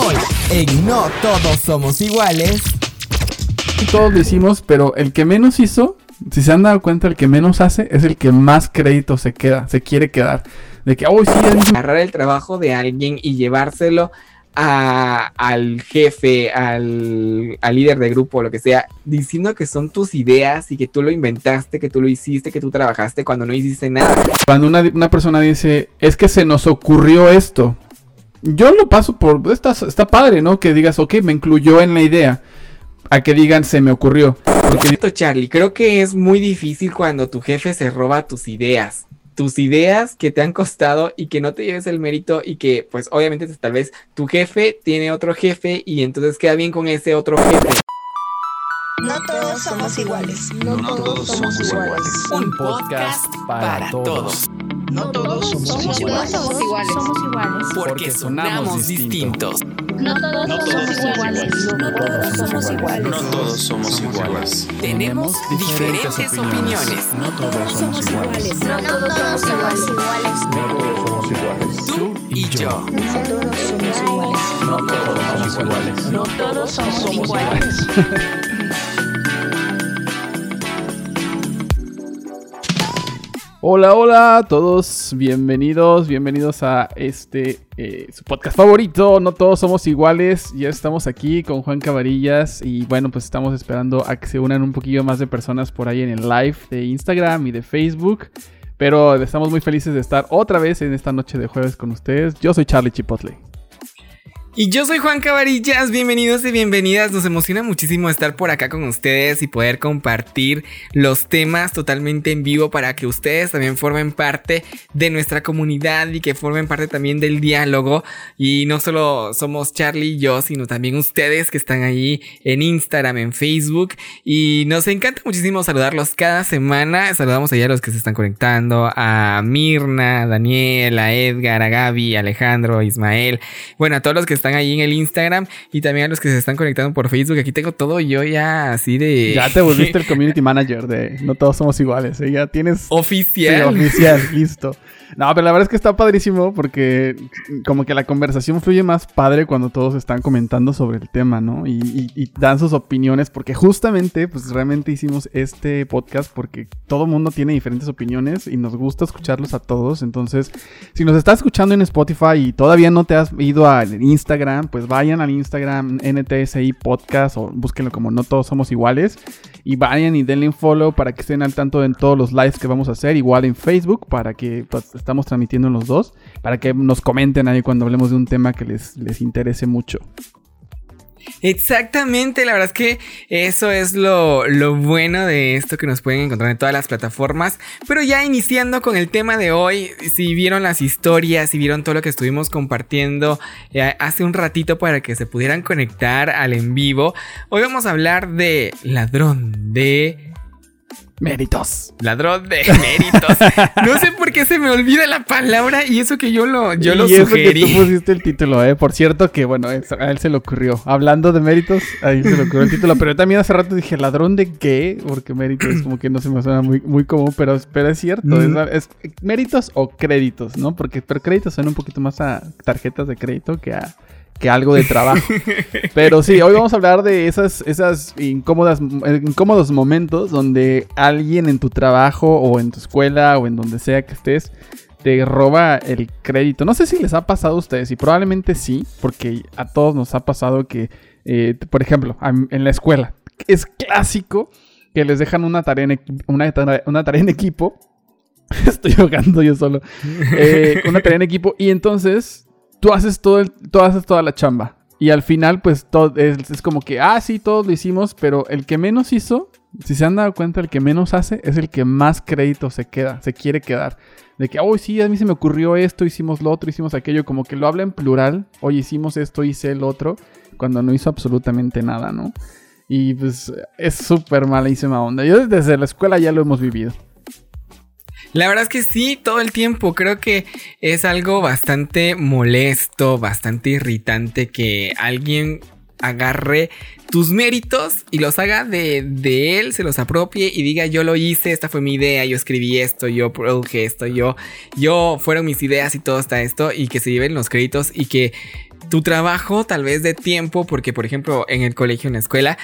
Hoy, en No Todos Somos Iguales. Todos lo hicimos, pero el que menos hizo, si se han dado cuenta, el que menos hace es el que más crédito se queda, se quiere quedar. De que, oh, sí, agarrar el trabajo de alguien y llevárselo al jefe, al, líder de grupo, lo que sea, diciendo que son tus ideas y que tú lo inventaste, que tú lo hiciste, que tú trabajaste cuando no hiciste nada. Cuando una, persona dice, es que se nos ocurrió esto, yo lo paso por, está, está padre, ¿no? Que digas, ok, me incluyó en la idea. A que digan, se me ocurrió. Porque... Charlie, creo que es muy difícil cuando tu jefe se roba tus ideas tus ideas que te han costado y que no te lleves el mérito y que pues obviamente tal vez tu jefe tiene otro jefe y entonces queda bien con ese otro jefe. No todos somos iguales. No, todos, somos iguales. Un podcast para, todos. No todos somos, iguales. Somos iguales. Porque sonamos distintos. No todos somos iguales. No todos somos iguales. No todos somos iguales. Tenemos diferentes opiniones. No todos somos iguales. No todos somos iguales. No todos somos iguales. Tú y yo. No todos somos iguales. No todos somos iguales. No todos somos iguales. Hola, hola todos, bienvenidos, bienvenidos a este eh, su podcast favorito. No todos somos iguales. Ya estamos aquí con Juan Cabarillas y bueno, pues estamos esperando a que se unan un poquillo más de personas por ahí en el live de Instagram y de Facebook. Pero estamos muy felices de estar otra vez en esta noche de jueves con ustedes. Yo soy Charlie Chipotle. Y yo soy Juan Cabarillas, bienvenidos y bienvenidas. Nos emociona muchísimo estar por acá con ustedes y poder compartir los temas totalmente en vivo para que ustedes también formen parte de nuestra comunidad y que formen parte también del diálogo. Y no solo somos Charlie y yo, sino también ustedes que están ahí en Instagram, en Facebook. Y nos encanta muchísimo saludarlos cada semana. Saludamos allá a los que se están conectando, a Mirna, a Daniel, a Edgar, a Gaby, a Alejandro, a Ismael. Bueno, a todos los que están ahí en el Instagram y también a los que se están conectando por Facebook. Aquí tengo todo yo ya así de. Ya te volviste el community manager de No todos somos iguales. ¿eh? Ya tienes. Oficial. oficial, listo. No, pero la verdad es que está padrísimo porque como que la conversación fluye más padre cuando todos están comentando sobre el tema, ¿no? Y, dan sus opiniones porque justamente, pues realmente hicimos este podcast porque todo mundo tiene diferentes opiniones y nos gusta escucharlos a todos. Entonces, si nos estás escuchando en Spotify y todavía no te has ido al Instagram, pues vayan al Instagram NTSI Podcast o búsquenlo como No Todos Somos Iguales y vayan y denle un follow para que estén al tanto en todos los lives que vamos a hacer, igual en Facebook para que pues, estamos transmitiendo en los dos, para que nos comenten ahí cuando hablemos de un tema que les, les interese mucho. Exactamente, la verdad es que eso es lo, bueno de esto que nos pueden encontrar en todas las plataformas. Pero ya iniciando con el tema de hoy, si vieron las historias, si vieron todo lo que estuvimos compartiendo eh, hace un ratito para que se pudieran conectar al en vivo, hoy vamos a hablar de ladrón de Méritos. Ladrón de méritos. No sé por qué se me olvida la palabra y eso que yo lo, yo lo sugerí. Que tú pusiste el título, ¿eh? Por cierto que, bueno, a él se le ocurrió. Hablando de méritos, ahí se le ocurrió el título. Pero también hace rato dije, ¿ladrón de qué? Porque méritos como que no se me suena muy, muy común, pero, pero es cierto. Mm. Es, méritos o créditos, ¿no? Porque pero créditos suena un poquito más a tarjetas de crédito que a que algo de trabajo. Pero sí, hoy vamos a hablar de esas, esas incómodas, incómodos momentos donde alguien en tu trabajo o en tu escuela o en donde sea que estés te roba el crédito. No sé si les ha pasado a ustedes y probablemente sí, porque a todos nos ha pasado que, eh, por ejemplo, en la escuela es clásico que les dejan una tarea en, una, una tarea en equipo. Estoy jugando yo solo. Eh, una tarea en equipo y entonces tú haces todo tú haces toda la chamba. Y al final, pues todo es, como que, ah, sí, todos lo hicimos, pero el que menos hizo, si se han dado cuenta, el que menos hace es el que más crédito se queda, se quiere quedar. De que, oh, sí, a mí se me ocurrió esto, hicimos lo otro, hicimos aquello, como que lo habla en plural, hoy hicimos esto, hice el otro, cuando no hizo absolutamente nada, ¿no? Y pues es súper malísima onda. Yo desde la escuela ya lo hemos vivido. La verdad es que sí, todo el tiempo. Creo que es algo bastante molesto, bastante irritante que alguien agarre tus méritos y los haga de, de, él, se los apropie y diga yo lo hice, esta fue mi idea, yo escribí esto, yo produje esto, yo, yo fueron mis ideas y todo está esto y que se lleven los créditos y que tu trabajo tal vez de tiempo, porque por ejemplo en el colegio, en la escuela,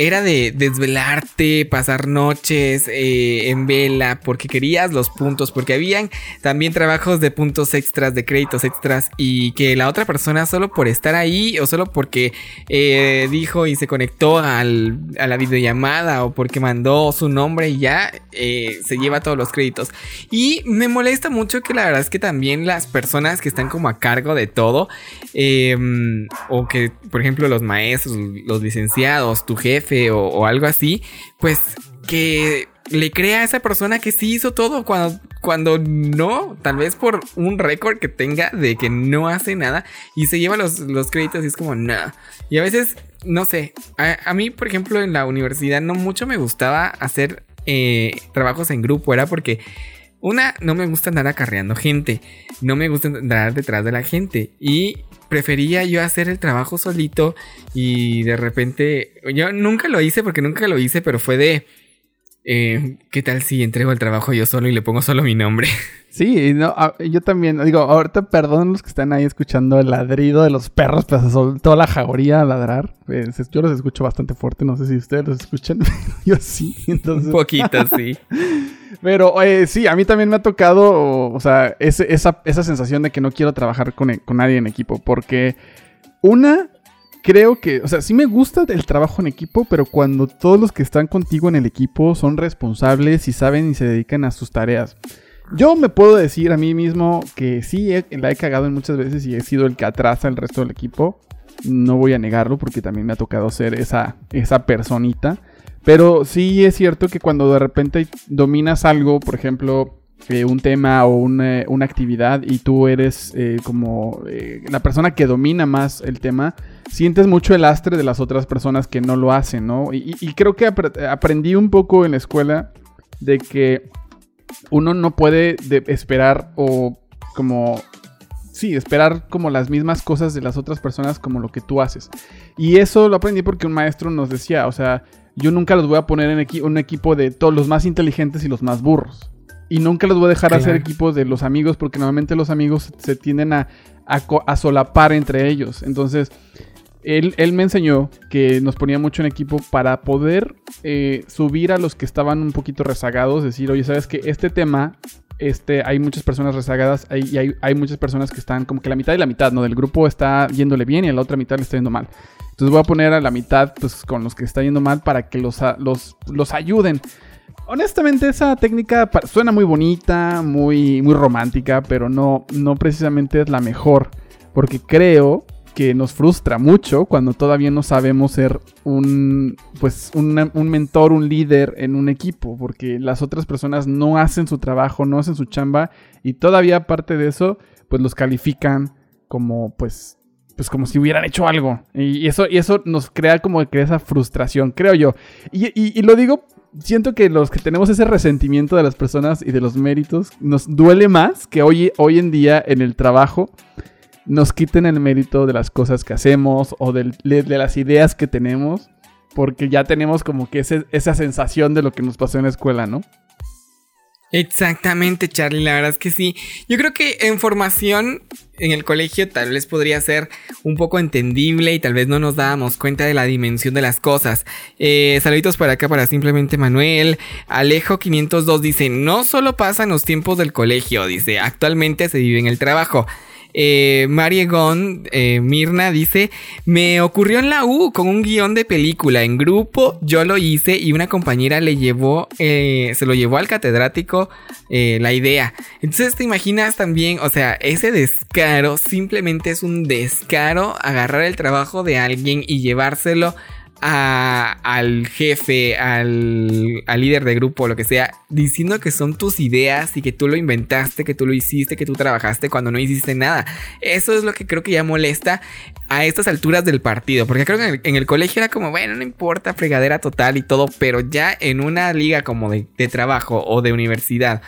era de desvelarte, pasar noches eh, en vela, porque querías los puntos, porque habían también trabajos de puntos extras, de créditos extras, y que la otra persona solo por estar ahí o solo porque eh, dijo y se conectó a la videollamada o porque mandó su nombre y ya eh, se lleva todos los créditos. Y me molesta mucho que la verdad es que también las personas que están como a cargo de todo, em, o que por ejemplo los maestros, los licenciados, tu jefe, o, algo así, pues que le crea a esa persona que sí hizo todo cuando, cuando no, tal vez por un récord que tenga de que no hace nada y se lleva los, créditos y es como, nada. Y a veces, no sé, a, mí, por ejemplo, en la universidad no mucho me gustaba hacer eh, trabajos en grupo, era porque... Una, no me gusta andar acarreando gente. No me gusta andar detrás de la gente. Y prefería yo hacer el trabajo solito y de repente, yo nunca lo hice porque nunca lo hice, pero fue de, eh, ¿qué tal si entrego el trabajo yo solo y le pongo solo mi nombre? Sí, no, yo también, digo, ahorita perdón los que están ahí escuchando el ladrido de los perros, pues soltó la jagoría a ladrar. Pues, yo los escucho bastante fuerte, no sé si ustedes los escuchan, yo sí, entonces. Un poquito, sí. Pero eh, sí, a mí también me ha tocado, o sea, esa, esa, sensación de que no quiero trabajar con, con nadie en equipo. Porque una, creo que, o sea, sí me gusta el trabajo en equipo, pero cuando todos los que están contigo en el equipo son responsables y saben y se dedican a sus tareas. Yo me puedo decir a mí mismo que sí, la he cagado en muchas veces y he sido el que atrasa el resto del equipo. No voy a negarlo porque también me ha tocado ser esa, esa personita. Pero sí es cierto que cuando de repente dominas algo, por ejemplo, un tema o una, actividad y tú eres eh, como eh, la persona que domina más el tema, sientes mucho el lastre de las otras personas que no lo hacen, ¿no? Y, creo que aprendí un poco en la escuela de que uno no puede esperar o como sí, esperar como las mismas cosas de las otras personas como lo que tú haces. Y eso lo aprendí porque un maestro nos decía, o sea, yo nunca los voy a poner en un equipo de todos los más inteligentes y los más burros. Y nunca los voy a dejar hacer equipos de los amigos porque normalmente los amigos se tienden a, solapar entre ellos. Entonces, él, me enseñó que nos ponía mucho en equipo para poder eh, subir a los que estaban un poquito rezagados. Decir, oye, ¿sabes que Este tema este, hay muchas personas rezagadas y hay, hay, muchas personas que están como que la mitad y la mitad, ¿no? Del grupo está yéndole bien y a la otra mitad le está yendo mal. Entonces voy a poner a la mitad pues, con los que está yendo mal para que los, los, los ayuden. Honestamente, esa técnica suena muy bonita, muy, muy romántica, pero no, no precisamente es la mejor. Porque creo que nos frustra mucho cuando todavía no sabemos ser un, pues, un, un mentor, un líder en un equipo. Porque las otras personas no hacen su trabajo, no hacen su chamba. Y todavía aparte de eso, pues los califican como pues pues como si hubieran hecho algo. Y eso, y eso nos crea como que esa frustración, creo yo. Y, lo digo, siento que los que tenemos ese resentimiento de las personas y de los méritos, nos duele más que hoy, hoy en día en el trabajo nos quiten el mérito de las cosas que hacemos o de, las ideas que tenemos, porque ya tenemos como que esa sensación de lo que nos pasó en la escuela, ¿no? Exactamente, Charlie, la verdad es que sí. Yo creo que en formación en el colegio tal vez podría ser un poco entendible y tal vez no nos dábamos cuenta de la dimensión de las cosas. Eh, saluditos para acá para simplemente Manuel. Alejo 502 dice, no solo pasa en los tiempos del colegio, dice, actualmente se vive en el trabajo. Eh, Mariegon eh, Mirna dice: Me ocurrió en la U con un guion de película. En grupo yo lo hice y una compañera le llevó, eh, se lo llevó al catedrático eh, la idea. Entonces te imaginas también, o sea, ese descaro simplemente es un descaro agarrar el trabajo de alguien y llevárselo al jefe, al, líder de grupo, lo que sea, diciendo que son tus ideas y que tú lo inventaste, que tú lo hiciste, que tú trabajaste cuando no hiciste nada. Eso es lo que creo que ya molesta a estas alturas del partido, porque creo que en el, colegio era como, bueno, no importa, fregadera total y todo, pero ya en una liga como de, de trabajo o de universidad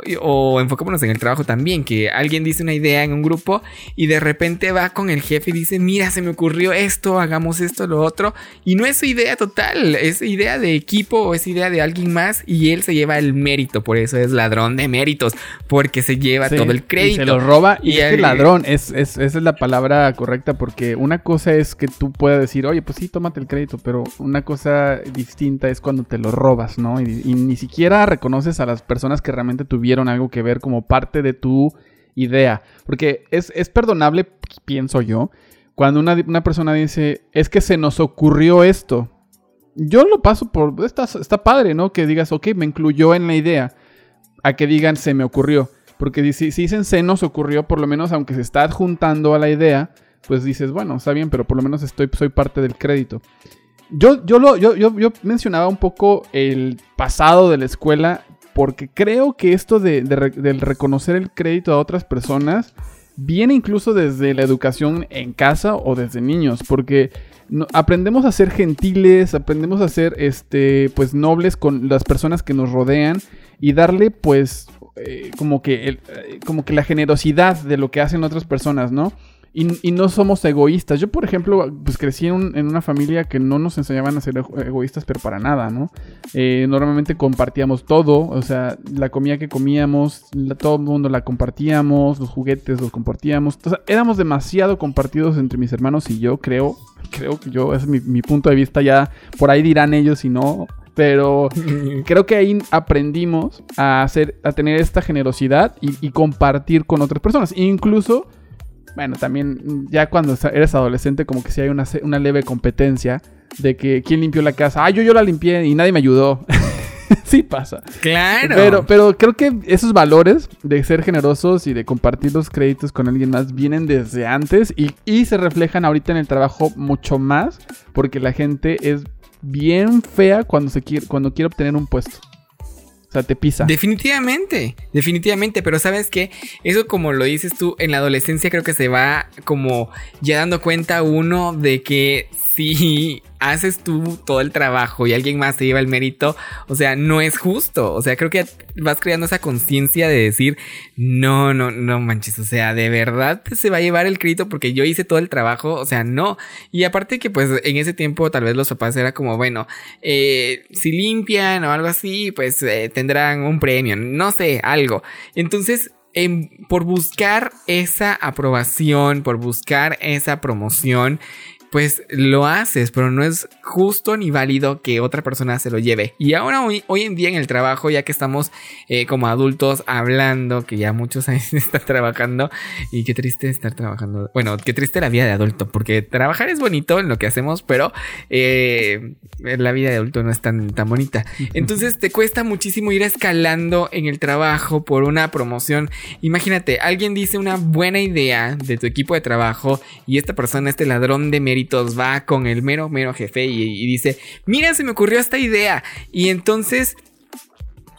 o, o enfocémonos en el trabajo también, que alguien dice una idea en un grupo y de repente va con el jefe y dice, mira, se me ocurrió esto, hagamos esto, lo otro, y no es su idea total, es idea de equipo o es idea de alguien más y él se lleva el mérito, por eso es ladrón de méritos, porque se lleva Sí, todo el crédito. Y se lo roba. Y, Y es que ladrón, es, es- esa es la palabra correcta, porque una cosa es que tú puedas decir, oye, pues sí, tómate el crédito, pero una cosa distinta es cuando te lo robas, ¿no? Y, y ni siquiera reconoces a las personas que realmente tuvieron algo que ver como parte de tu idea. Porque es, es perdonable, pienso yo, cuando una, una persona dice, es que se nos ocurrió esto. Yo lo paso por, está, está padre, ¿no? Que digas, ok, me incluyó en la idea a que digan se me ocurrió. Porque si, si dicen se nos ocurrió, por lo menos aunque se está adjuntando a la idea, pues dices, bueno, está bien, pero por lo menos estoy, soy parte del crédito. Yo, yo, lo, yo, yo, yo mencionaba un poco el pasado de la escuela porque creo que esto de, reconocer el crédito a otras personas viene incluso desde la educación en casa o desde niños, porque aprendemos a ser gentiles, aprendemos a ser este, pues nobles con las personas que nos rodean y darle pues eh, como que eh, como que la generosidad de lo que hacen otras personas, ¿no? Y, y no somos egoístas. Yo, por ejemplo, pues crecí en, un- en una familia que no nos enseñaban a ser ego- egoístas, pero para nada, ¿no? Eh, normalmente compartíamos todo, o sea, la comida que comíamos, la- todo el mundo la compartíamos, los juguetes los compartíamos. O sea, éramos demasiado compartidos entre mis hermanos y yo, creo. Creo que yo, ese es mi, mi punto de vista, ya por ahí dirán ellos si no. Pero creo que ahí aprendimos a hacer, a tener esta generosidad y, y compartir con otras personas. Incluso, bueno, también ya cuando eres adolescente, como que sí hay una, una leve competencia de que quién limpió la casa. Ah, yo, yo la limpié y nadie me ayudó. sí pasa. Claro. Pero, pero creo que esos valores de ser generosos y de compartir los créditos con alguien más vienen desde antes y, y se reflejan ahorita en el trabajo mucho más porque la gente es bien fea cuando, se quiere, cuando quiere obtener un puesto. Sea, te pisa. Definitivamente, definitivamente, pero sabes que eso como lo dices tú, en la adolescencia creo que se va como ya dando cuenta uno de que si haces tú todo el trabajo y alguien más te lleva el mérito, o sea, no es justo, o sea, creo que vas creando esa conciencia de decir, no, no, no manches, o sea, de verdad se va a llevar el crédito porque yo hice todo el trabajo, o sea, no, y aparte que pues en ese tiempo tal vez los papás era como, bueno, eh, si limpian o algo así, pues eh, tendrán un premio, no sé, algo. Entonces, por buscar esa aprobación, por buscar esa promoción, pues lo haces, pero no es justo ni válido que otra persona se lo lleve. Y ahora hoy, hoy en día en el trabajo, ya que estamos eh, como adultos hablando, que ya muchos años están trabajando, y qué triste estar trabajando. Bueno, qué triste la vida de adulto, porque trabajar es bonito en lo que hacemos, pero eh, la vida de adulto no es tan, tan bonita. Entonces te cuesta muchísimo ir escalando en el trabajo por una promoción. Imagínate, alguien dice una buena idea de tu equipo de trabajo y esta persona, este ladrón de va con el mero, mero jefe y, dice, mira, se me ocurrió esta idea. Y entonces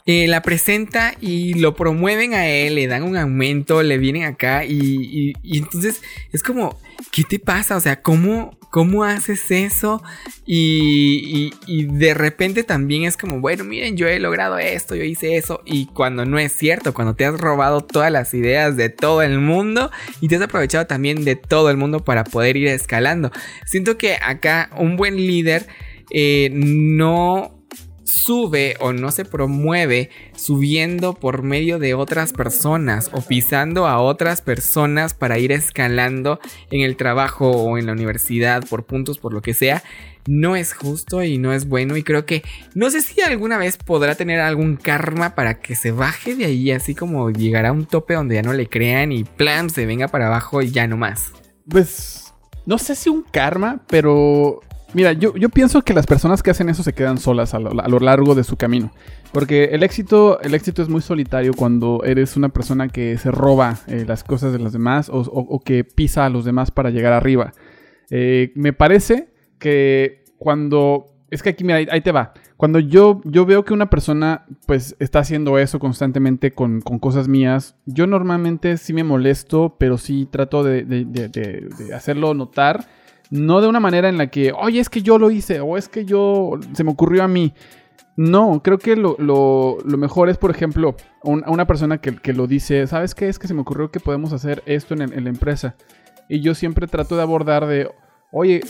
eh, la presenta y lo promueven a él, le dan un aumento, le vienen acá y- y entonces es como, ¿qué te pasa? O sea, ¿cómo, cómo haces eso? Y, de repente también es como, bueno, miren, yo he logrado esto, yo hice eso y cuando no es cierto, cuando te has robado todas las ideas de todo el mundo y te has aprovechado también de todo el mundo para poder ir escalando. Siento que acá un buen líder eh, no sube o no se promueve subiendo por medio de otras personas o pisando a otras personas para ir escalando en el trabajo o en la universidad por puntos, por lo que sea, no es justo y no es bueno y creo que no sé si alguna vez podrá tener algún karma para que se baje de ahí, así como llegará a un tope donde ya no le crean y plan se venga para abajo y ya no más. Pues no sé si un karma, pero mira, yo, yo pienso que las personas que hacen eso se quedan solas a lo, a lo largo de su camino. Porque el éxito, el éxito es muy solitario cuando eres una persona que se roba eh, las cosas de los demás o, o- que pisa a los demás para llegar arriba. Eh, me parece que cuando... Es que aquí, mira, ahí, te va. Cuando yo, yo veo que una persona pues está haciendo eso constantemente con, con cosas mías, yo normalmente sí me molesto, pero sí trato de- de hacerlo notar. No de una manera en la que, oye, es que yo lo hice, o es que yo se me ocurrió a mí. No, creo que lo, lo- mejor es, por ejemplo, a una persona que, que lo dice, ¿sabes qué? Es que se me ocurrió que podemos hacer esto en la empresa. Y yo siempre trato de abordar de, oye,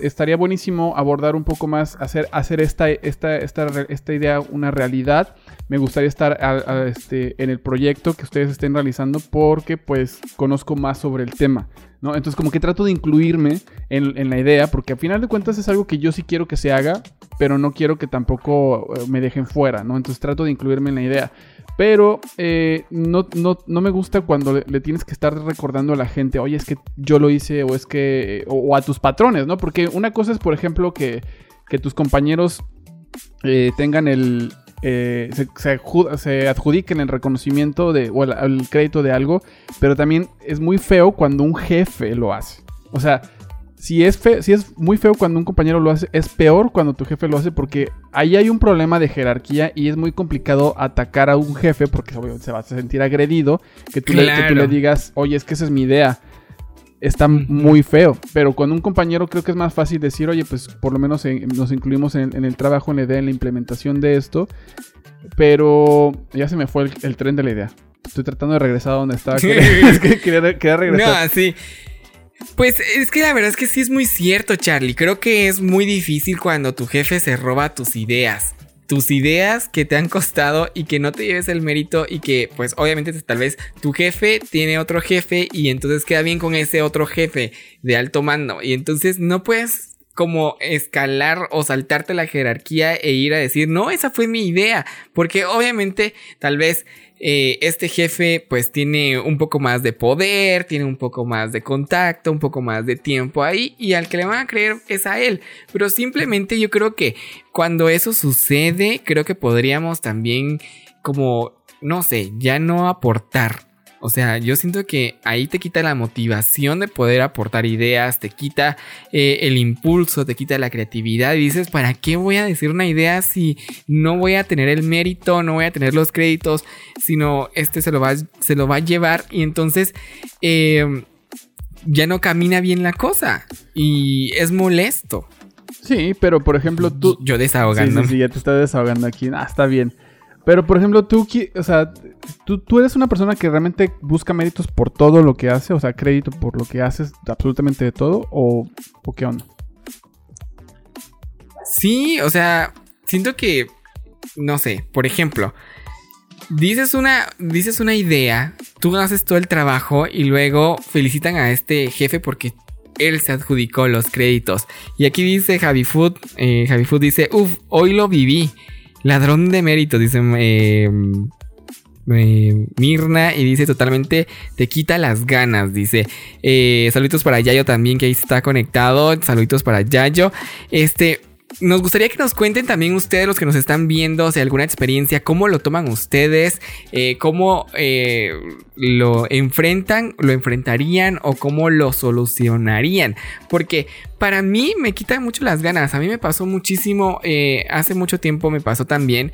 estaría buenísimo abordar un poco más, hacer, hacer esta, esta, esta, esta idea una realidad. Me gustaría estar a, este, en el proyecto que ustedes estén realizando porque pues conozco más sobre el tema. ¿no? Entonces como que trato de incluirme en, en la idea porque al final de cuentas es algo que yo sí quiero que se haga, pero no quiero que tampoco eh, me dejen fuera, ¿no? Entonces trato de incluirme en la idea. Pero eh, no, no, no me gusta cuando le, tienes que estar recordando a la gente, oye, es que yo lo hice o es que... o, a tus patrones, ¿no? Porque una cosa es, por ejemplo, que, que tus compañeros eh, tengan el... eh, se, se adju- se adjudiquen el reconocimiento de, o el crédito de algo, pero también es muy feo cuando un jefe lo hace. O sea, si es, fe- si es muy feo cuando un compañero lo hace, es peor cuando tu jefe lo hace porque ahí hay un problema de jerarquía y es muy complicado atacar a un jefe porque se va a sentir agredido, que tú, le, que tú Claro. le digas, oye, es que esa es mi idea. Está muy feo, pero con un compañero creo que es más fácil decir, oye, pues por lo menos en- nos incluimos en, en el trabajo, en la idea, en la implementación de esto, pero ya se me fue el, el tren de la idea. Estoy tratando de regresar a donde estaba. Quería, es que quería, quería regresar. No, sí. Pues es que la verdad es que sí es muy cierto, Charlie. Creo que es muy difícil cuando tu jefe se roba tus ideas. Tus ideas que te han costado y que no te lleves el mérito y que pues obviamente tal vez tu jefe tiene otro jefe y entonces queda bien con ese otro jefe de alto mando y entonces no puedes como escalar o saltarte la jerarquía e ir a decir, no, esa fue mi idea, porque obviamente tal vez eh, este jefe pues tiene un poco más de poder, tiene un poco más de contacto, un poco más de tiempo ahí y al que le van a creer es a él. Pero simplemente yo creo que cuando eso sucede, creo que podríamos también como, no sé, ya no aportar. O sea, yo siento que ahí te quita la motivación de poder aportar ideas, te quita eh, el impulso, te quita la creatividad y dices, ¿para qué voy a decir una idea si no voy a tener el mérito, no voy a tener los créditos, sino este se lo va, se lo va a llevar y entonces eh, ya no camina bien la cosa y es molesto. Sí, pero por ejemplo tú... Yo Sí, desahogando. sí, sí, ya te estás desahogando aquí. Ah, está bien. Pero, por ejemplo, tú, o sea, tú, tú eres una persona que realmente busca méritos por todo lo que hace, o sea, crédito por lo que haces, absolutamente de todo, o, o qué onda. Sí, o sea, siento que, no sé, por ejemplo, dices una, dices una idea, tú haces todo el trabajo y luego felicitan a este jefe porque él se adjudicó los créditos. Y aquí dice Javi Food, eh, Javi Food dice, uff, hoy lo viví. Ladrón de méritos, dice eh, eh, Mirna y dice totalmente te quita las ganas, dice. Eh, saluditos para Yayo también que ahí está conectado. Saluditos para Yayo. Este, nos gustaría que nos cuenten también ustedes, los que nos están viendo, si alguna experiencia, cómo lo toman ustedes, eh, cómo eh, lo enfrentan, lo enfrentarían o cómo lo solucionarían. Porque para mí me quita mucho las ganas. A mí me pasó muchísimo, eh, hace mucho tiempo me pasó también.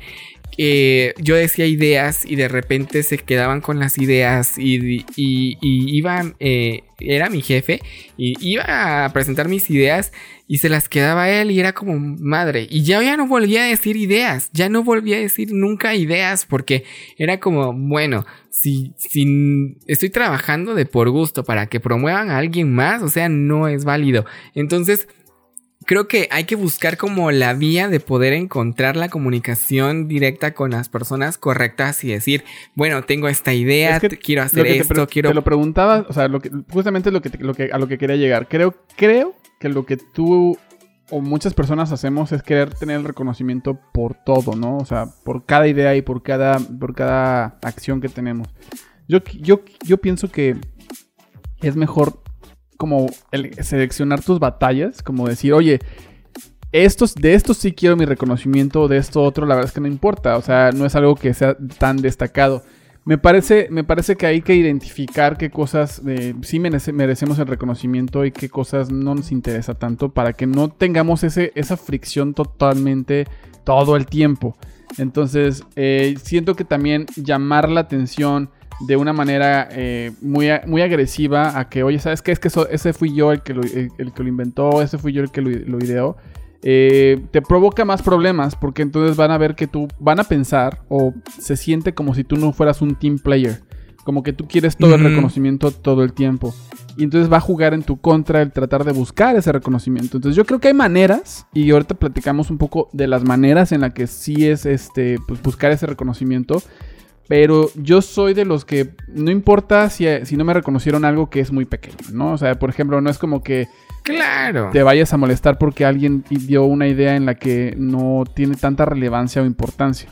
que yo decía ideas y de repente se quedaban con las ideas y, y, y iba, eh, era mi jefe y iba a presentar mis ideas y se las quedaba él y era como madre. Y ya, ya no volvía a decir ideas, ya no volvía a decir nunca ideas porque era como, bueno, si, si estoy trabajando de por gusto para que promuevan a alguien más, o sea, no es válido. Entonces, creo que hay que buscar como la vía de poder encontrar la comunicación directa con las personas correctas y decir, bueno, tengo esta idea, Es que te- quiero hacer te esto, pre- quiero... Te lo preguntaba, o sea, lo que, justamente lo que, te- lo que, a lo que quería llegar. Creo, creo que lo que tú o muchas personas hacemos es querer tener el reconocimiento por todo, ¿no? O sea, por cada idea y por cada, por cada acción que tenemos. Yo, yo, yo pienso que es mejor como el seleccionar tus batallas, como decir, oye, estos, de estos sí quiero mi reconocimiento, de esto otro, la verdad es que no importa, o sea, no es algo que sea tan destacado. Me parece, me parece que hay que identificar qué cosas eh, sí merece- merecemos el reconocimiento y qué cosas no nos interesa tanto para que no tengamos ese, esa fricción totalmente todo el tiempo. Entonces, eh, siento que también llamar la atención de una manera eh, muy, muy agresiva a que, oye, ¿sabes qué? Es que eso- ese fui yo el que lo, el- que lo inventó, ese fui yo el que lo ideó. Eh, te provoca más problemas porque entonces van a ver que tú, van a pensar o se siente como si tú no fueras un team player, como que tú quieres todo el reconocimiento todo el tiempo. Y entonces va a jugar en tu contra el tratar de buscar ese reconocimiento. Entonces yo creo que hay maneras, y ahorita platicamos un poco de las maneras en las que sí es este, pues, buscar ese reconocimiento. Pero yo soy de los que no importa si, si no me reconocieron algo que es muy pequeño, ¿no? O sea, por ejemplo, no es como que Claro. te vayas a molestar porque alguien dio una idea en la que no tiene tanta relevancia o importancia.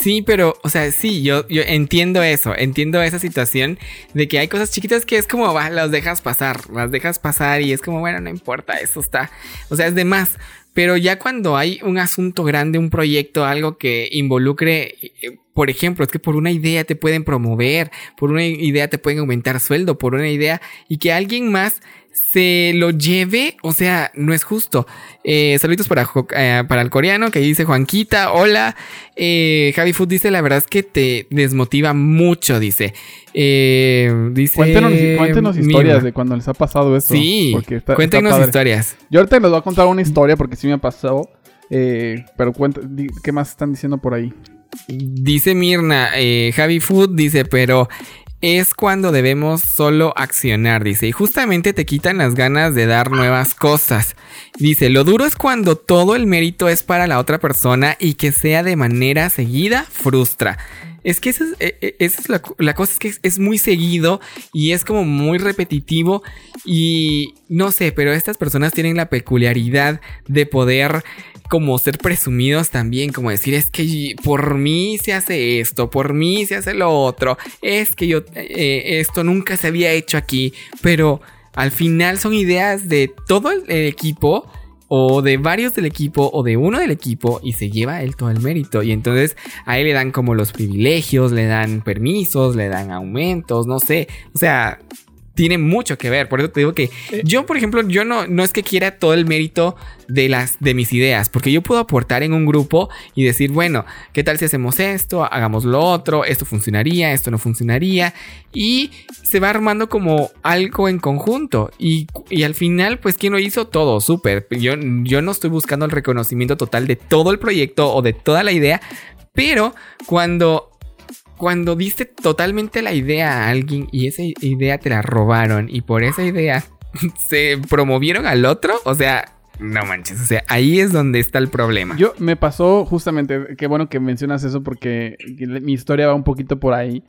Sí, pero, o sea, sí, yo, yo entiendo eso, entiendo esa situación de que hay cosas chiquitas que es como, va, las dejas pasar, las dejas pasar y es como, bueno, no importa, eso está, o sea, es de más. Pero ya cuando hay un asunto grande, un proyecto, algo que involucre, eh, por ejemplo, es que por una idea te pueden promover, por una idea te pueden aumentar sueldo, por una idea, y que alguien más se lo lleve, o sea, no es justo. Eh, saludos para, eh, para el coreano que dice Juanquita, hola. Eh, Javi Food dice, la verdad es que te desmotiva mucho, dice. Eh, dice Cuéntenos, historias de cuando les ha pasado eso. Sí, porque está- cuéntenos historias. Yo ahorita les voy a contar una historia porque sí me ha pasado. eh, pero cuenta, ¿qué más están diciendo por ahí? Dice Mirna, eh, Javi Food dice, pero es cuando debemos solo accionar, dice, y justamente te quitan las ganas de dar nuevas cosas. Dice, lo duro es cuando todo el mérito es para la otra persona y que sea de manera seguida, frustra. Es que esa es, esa es la, co- la cosa, es que es muy seguido y es como muy repetitivo y no sé, pero estas personas tienen la peculiaridad de poder como ser presumidos también, como decir, es que por mí se hace esto, por mí se hace lo otro, es que yo, eh, esto nunca se había hecho aquí, pero al final son ideas de todo el, el equipo o de varios del equipo o de uno del equipo y se lleva él todo el mérito. Y entonces a él le dan como los privilegios, le dan permisos, le dan aumentos, no sé, o sea, tiene mucho que ver. Por eso te digo que yo, por ejemplo, yo no, no es que quiera todo el mérito de las de mis ideas, porque yo puedo aportar en un grupo y decir, bueno, ¿qué tal si hacemos esto? Hagamos lo otro, esto funcionaría, esto no funcionaría y se va armando como algo en conjunto y, y al final, pues, ¿quién lo hizo? Todo, súper. Yo, yo no estoy buscando el reconocimiento total de todo el proyecto o de toda la idea, pero cuando cuando diste totalmente la idea a alguien y esa idea te la robaron y por esa idea se promovieron al otro, o sea, no manches, o sea, ahí es donde está el problema. Yo me pasó justamente, qué bueno que mencionas eso porque mi historia va un poquito por ahí.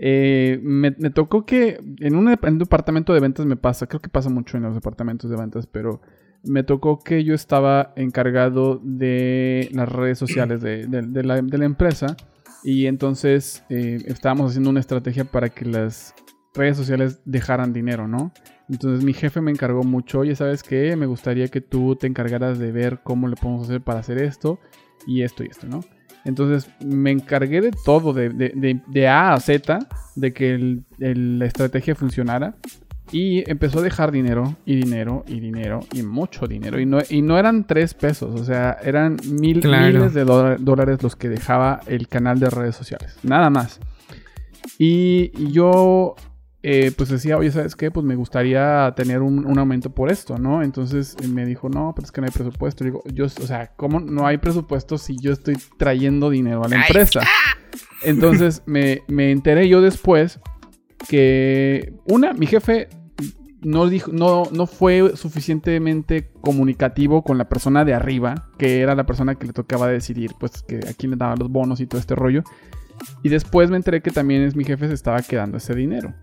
Eh, me, tocó que en un, en un, departamento de ventas me pasa, creo que pasa mucho en los departamentos de ventas, pero me tocó que yo estaba encargado de las redes sociales de la, empresa y entonces eh, estábamos haciendo una estrategia para que las redes sociales dejaran dinero, ¿no? Entonces mi jefe me encargó mucho, oye, ¿sabes qué? Me gustaría que tú te encargaras de ver cómo le podemos hacer para hacer esto y esto y esto, ¿no? Entonces me encargué de todo, de, de, de, de A a Z, de que el, el, la estrategia funcionara. Y empezó a dejar dinero y dinero y dinero y mucho dinero. Y no, y no eran tres pesos, o sea, eran mil, claro. miles de dólares los que dejaba el canal de redes sociales. Nada más. Y, y yo eh, pues decía, oye, ¿sabes qué? Pues me gustaría tener un, un, aumento por esto, ¿no? Entonces me dijo, no, pero es que no hay presupuesto. Y digo, yo, o sea, ¿cómo no hay presupuesto si yo estoy trayendo dinero a la empresa? Entonces me, me enteré yo después que, una, mi jefe no, dijo, no, no fue suficientemente comunicativo con la persona de arriba, que era la persona que le tocaba decidir, pues, que a quién le daba los bonos y todo este rollo. Y después me enteré que también es mi jefe se estaba quedando ese dinero.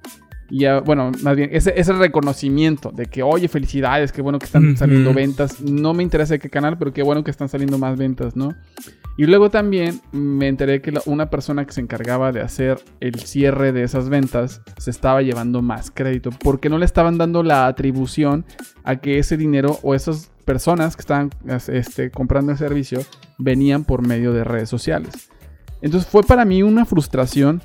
Y ya, bueno, más bien, ese, ese reconocimiento de que, oye, felicidades, qué bueno que están saliendo ventas. No me interesa de qué canal, pero qué bueno que están saliendo más ventas, ¿no? Y luego también me enteré que la, una persona que se encargaba de hacer el cierre de esas ventas se estaba llevando más crédito porque no le estaban dando la atribución a que ese dinero o esas personas que estaban este, comprando el servicio venían por medio de redes sociales. Entonces fue para mí una frustración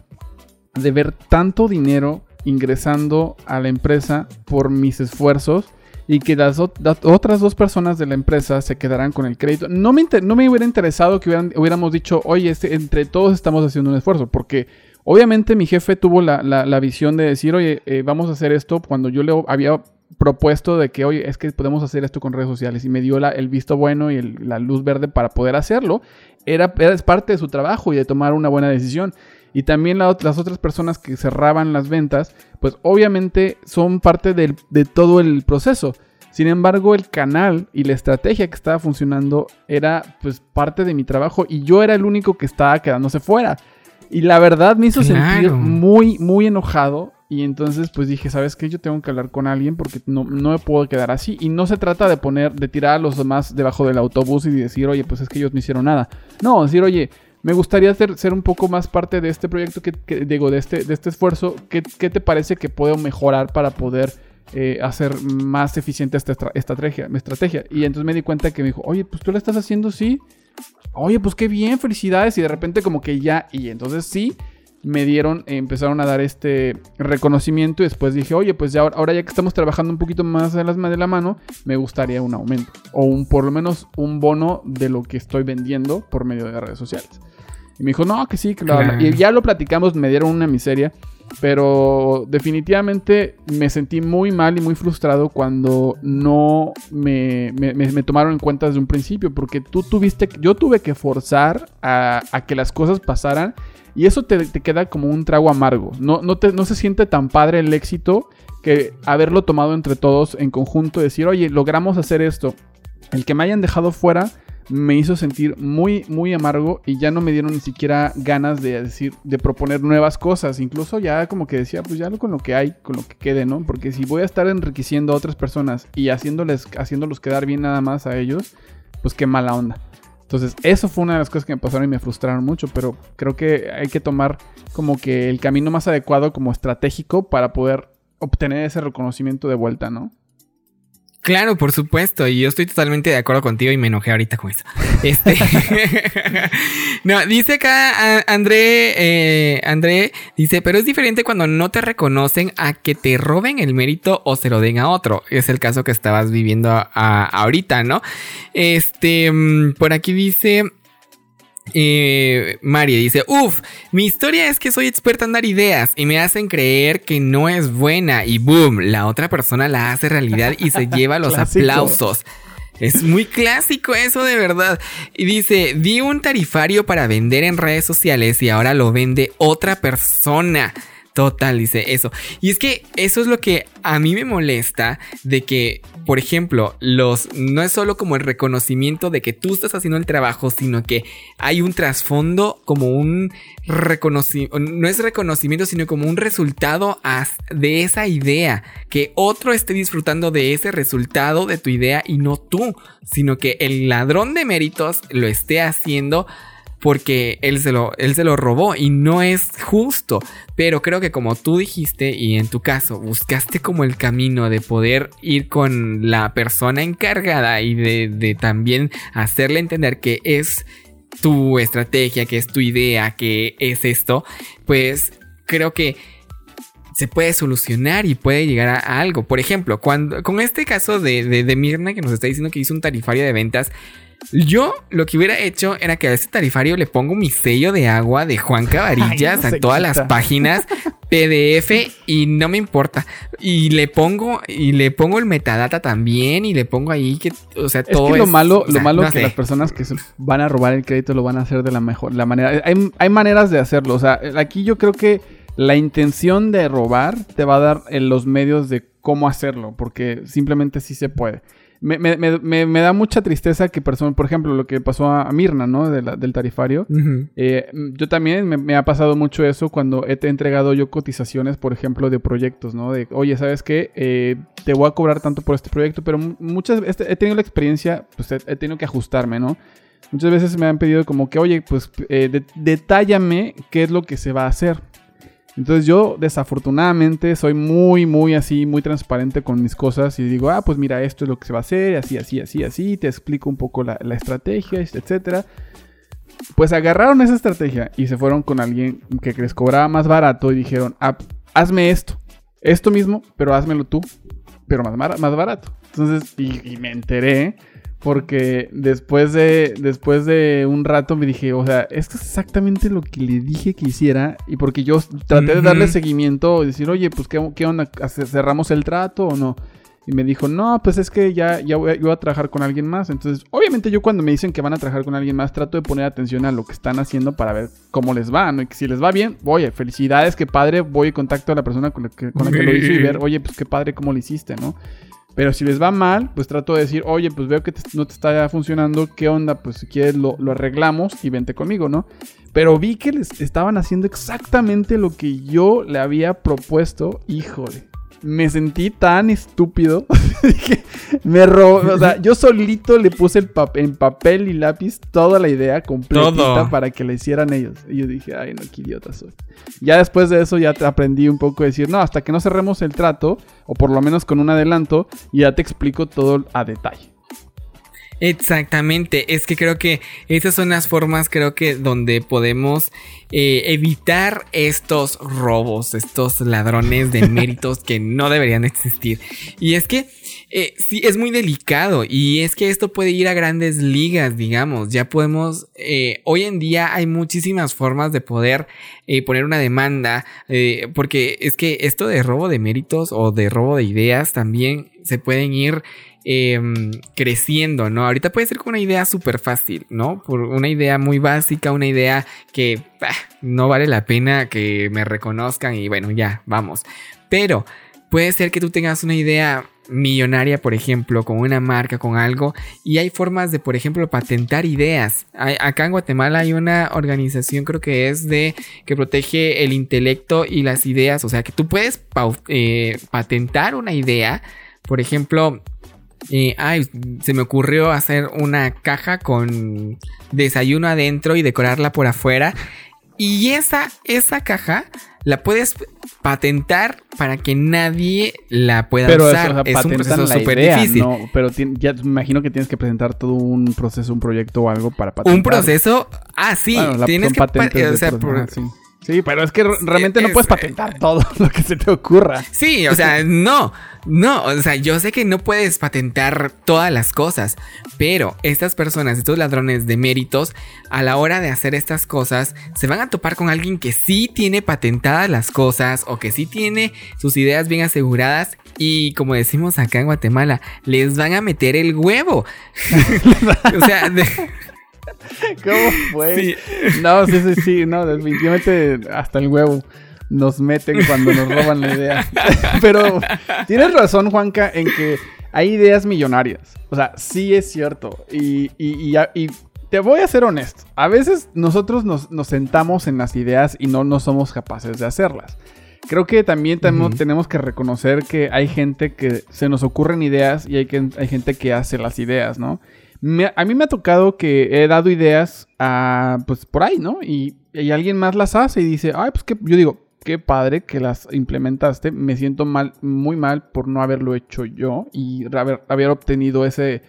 de ver tanto dinero ingresando a la empresa por mis esfuerzos y que las, otras dos personas de la empresa se quedaran con el crédito. No me, hubiera interesado que hubieran, hubiéramos dicho, oye, este, entre todos estamos haciendo un esfuerzo, porque obviamente mi jefe tuvo la, la, visión de decir, oye, eh, vamos a hacer esto cuando yo le había propuesto de que, oye, es que podemos hacer esto con redes sociales y me dio el visto bueno y la luz verde para poder hacerlo, era, parte de su trabajo y de tomar una buena decisión. Y también la las otras personas que cerraban las ventas, pues obviamente son parte del- de todo el proceso. Sin embargo, el canal y la estrategia que estaba funcionando era pues parte de mi trabajo y yo era el único que estaba quedándose fuera. Y la verdad me hizo sentir Claro. muy, muy enojado. Y entonces pues dije, ¿sabes qué? Yo tengo que hablar con alguien porque no, no me puedo quedar así. Y no se trata de poner, de tirar a los demás debajo del autobús y decir, oye, pues es que ellos no hicieron nada. No, decir, oye, me gustaría ser, un poco más parte de este proyecto, que, digo, de este, de este esfuerzo. ¿Qué, te parece que puedo mejorar para poder eh, hacer más eficiente esta estra- estrategia? Y entonces me di cuenta que me dijo, oye, pues tú la estás haciendo, sí. Oye, pues qué bien, felicidades. Y de repente como que ya, y entonces sí, me dieron, eh, empezaron a dar este reconocimiento y después dije, oye, pues ya ahora, ahora ya que estamos trabajando un poquito más de, las, de la mano, me gustaría un aumento. O un, por lo menos un bono de lo que estoy vendiendo por medio de redes sociales. Y me dijo, no, que sí, que lo habla". Claro. Y ya lo platicamos, me dieron una miseria. Pero definitivamente me sentí muy mal y muy frustrado cuando no me, me- me- me tomaron en cuenta desde un principio. Porque tú tuviste, yo tuve que forzar a, a que las cosas pasaran. Y eso te, te queda como un trago amargo. No, no, te- no se siente tan padre el éxito que haberlo tomado entre todos en conjunto. Decir, oye, logramos hacer esto. El que me hayan dejado fuera me hizo sentir muy, muy amargo y ya no me dieron ni siquiera ganas de decir, de proponer nuevas cosas. Incluso ya como que decía, pues ya lo con lo que hay, con lo que quede, ¿no? Porque si voy a estar enriqueciendo a otras personas y haciéndoles, haciéndolos quedar bien nada más a ellos, pues qué mala onda. Entonces, eso fue una de las cosas que me pasaron y me frustraron mucho, pero creo que hay que tomar como que el camino más adecuado como estratégico para poder obtener ese reconocimiento de vuelta, ¿no? Claro, por supuesto, y yo estoy totalmente de acuerdo contigo y me enojé ahorita con eso. Este, no, dice acá André, eh, André dice, pero es diferente cuando no te reconocen a que te roben el mérito o se lo den a otro. Es el caso que estabas viviendo ahorita, ¿no? Este, mm, por aquí dice, eh, María dice, uff, mi historia es que soy experta en dar ideas y me hacen creer que no es buena y boom, la otra persona la hace realidad y se lleva los aplausos. Es muy clásico eso de verdad. Y dice, di un tarifario para vender en redes sociales y ahora lo vende otra persona. Total, dice eso. Y es que eso es lo que a mí me molesta de que, por ejemplo, los no es solo como el reconocimiento de que tú estás haciendo el trabajo, sino que hay un trasfondo como un reconocimiento, no es reconocimiento, sino como un resultado de esa idea, que otro esté disfrutando de ese resultado de tu idea y no tú, sino que el ladrón de méritos lo esté haciendo porque él se lo, él se lo robó y no es justo. Pero creo que como tú dijiste y en tu caso buscaste como el camino de poder ir con la persona encargada y de, de también hacerle entender que es tu estrategia, que es tu idea, que es esto, pues creo que se puede solucionar y puede llegar a, algo. Por ejemplo, cuando, con este caso de, de, de Mirna que nos está diciendo que hizo un tarifario de ventas, yo lo que hubiera hecho era que a ese tarifario le pongo mi sello de agua de Juan Cabarillas Ay, no a todas quita. las páginas PDF y no me importa. Y le pongo y le pongo el metadata también y le pongo ahí que o sea Es todo que lo malo, o lo malo no que sé. las personas que van a robar el crédito lo van a hacer de la mejor, la manera. Hay, hay maneras de hacerlo. O sea, aquí yo creo que la intención de robar te va a dar eh, los medios de cómo hacerlo, porque simplemente sí se puede. Me, me- me- me- da mucha tristeza que personas, por ejemplo, lo que pasó a, Mirna, ¿no? De la- del tarifario. Eh, mm, yo también me, ha pasado mucho eso cuando he entregado yo cotizaciones, por ejemplo, de proyectos, ¿no? De, oye, ¿sabes qué? Eh, te voy a cobrar tanto por este proyecto, pero mu- muchas veces he tenido la experiencia, pues he, he tenido que ajustarme, ¿no? Muchas veces me han pedido como que, oye, pues eh, de- detállame qué es lo que se va a hacer. Entonces yo desafortunadamente soy muy, muy así, muy transparente con mis cosas y digo, ah, pues mira, esto es lo que se va a hacer, así, así, así, así, te explico un poco la, la estrategia, etcétera. Pues agarraron esa estrategia y se fueron con alguien que les cobraba más barato y dijeron, ah, hazme esto, esto mismo, pero házmelo tú, pero más, más barato. Entonces, y me enteré porque después de, después de un rato me dije, o sea, esto es exactamente lo que le dije que hiciera y porque yo traté de darle seguimiento y decir, oye, pues qué, qué onda, ¿Hace- cerramos el trato o no. Y me dijo, no, pues es que ya, ya voy, a, yo voy a trabajar con alguien más. Entonces, obviamente yo cuando me dicen que van a trabajar con alguien más, trato de poner atención a lo que están haciendo para ver cómo les va, ¿no? Y que si les va bien, oye, felicidades, qué padre, voy y contacto a la persona con la que, con la que lo hizo y ver, oye, pues qué padre, cómo lo hiciste, ¿no? Pero si les va mal, pues trato de decir, oye, pues veo que no te está funcionando, ¿qué onda? Pues si quieres lo, lo arreglamos y vente conmigo, ¿no? Pero vi que les estaban haciendo exactamente lo que yo le había propuesto, híjole. Me sentí tan estúpido. Dije, me robó. O sea, yo solito le puse el pap- en papel y lápiz toda la idea completita Todo. para que la hicieran ellos. Y yo dije, ay, no, qué idiota soy. Ya después de eso ya te aprendí un poco a decir, no, hasta que no cerremos el trato, o por lo menos con un adelanto, ya te explico todo a detalle. Exactamente, es que creo que esas son las formas, creo que donde podemos eh, evitar estos robos, estos ladrones de méritos que no deberían existir. Y es que eh, sí, es muy delicado y es que esto puede ir a grandes ligas, digamos, ya podemos, eh, hoy en día hay muchísimas formas de poder poner una demanda, porque es que esto de robo de méritos o de robo de ideas también se pueden ir eh, creciendo, ¿no? Ahorita puede ser con una idea súper fácil, ¿no? Por una idea muy básica, una idea que bah, no vale la pena que me reconozcan y bueno, ya, vamos. Pero puede ser que tú tengas una idea millonaria, por ejemplo, con una marca, con algo, y hay formas de, por ejemplo, patentar ideas. Acá en Guatemala hay una organización, creo que es de que protege el intelecto y las ideas, o sea, que tú puedes eh, patentar una idea, por ejemplo, eh, ay, se me ocurrió hacer una caja con desayuno adentro y decorarla por afuera. Y esa, esa caja la puedes patentar para que nadie la pueda Pero eso, usar. o sea, es un proceso súper difícil. ¿no? Pero ya me imagino que tienes que presentar todo un proceso, un proyecto o algo para patentar. Un proceso. Ah, sí. Bueno, la- tienes que. pa- patentes o sea, por- sí. Sí, pero es que re- realmente no es- puedes patentar todo lo que se te ocurra. Sí, o sea, no, no, o sea, yo sé que no puedes patentar todas las cosas, pero estas personas, estos ladrones de méritos, a la hora de hacer estas cosas, se van a topar con alguien que sí tiene patentadas las cosas o que sí tiene sus ideas bien aseguradas y como decimos acá en Guatemala, les van a meter el huevo. o sea, de- ¿Cómo fue? Sí. No, sí, sí, sí, no, definitivamente hasta el huevo nos meten cuando nos roban la idea. Pero tienes razón, Juanca, en que hay ideas millonarias. O sea, sí es cierto. Y, y- y- y te voy a ser honesto. A veces nosotros nos, nos sentamos en las ideas y no, no somos capaces de hacerlas. Creo que también tenemos, Ujú. tenemos que reconocer que hay gente que se nos ocurren ideas y hay, que, hay gente que hace las ideas, ¿no? Me- a mí me ha tocado que he dado ideas a, pues por ahí, ¿no? Y, alguien más las hace y dice, ay, pues que yo digo, qué padre que las implementaste. Me siento mal, muy mal por no haberlo hecho yo y haber, haber obtenido ese,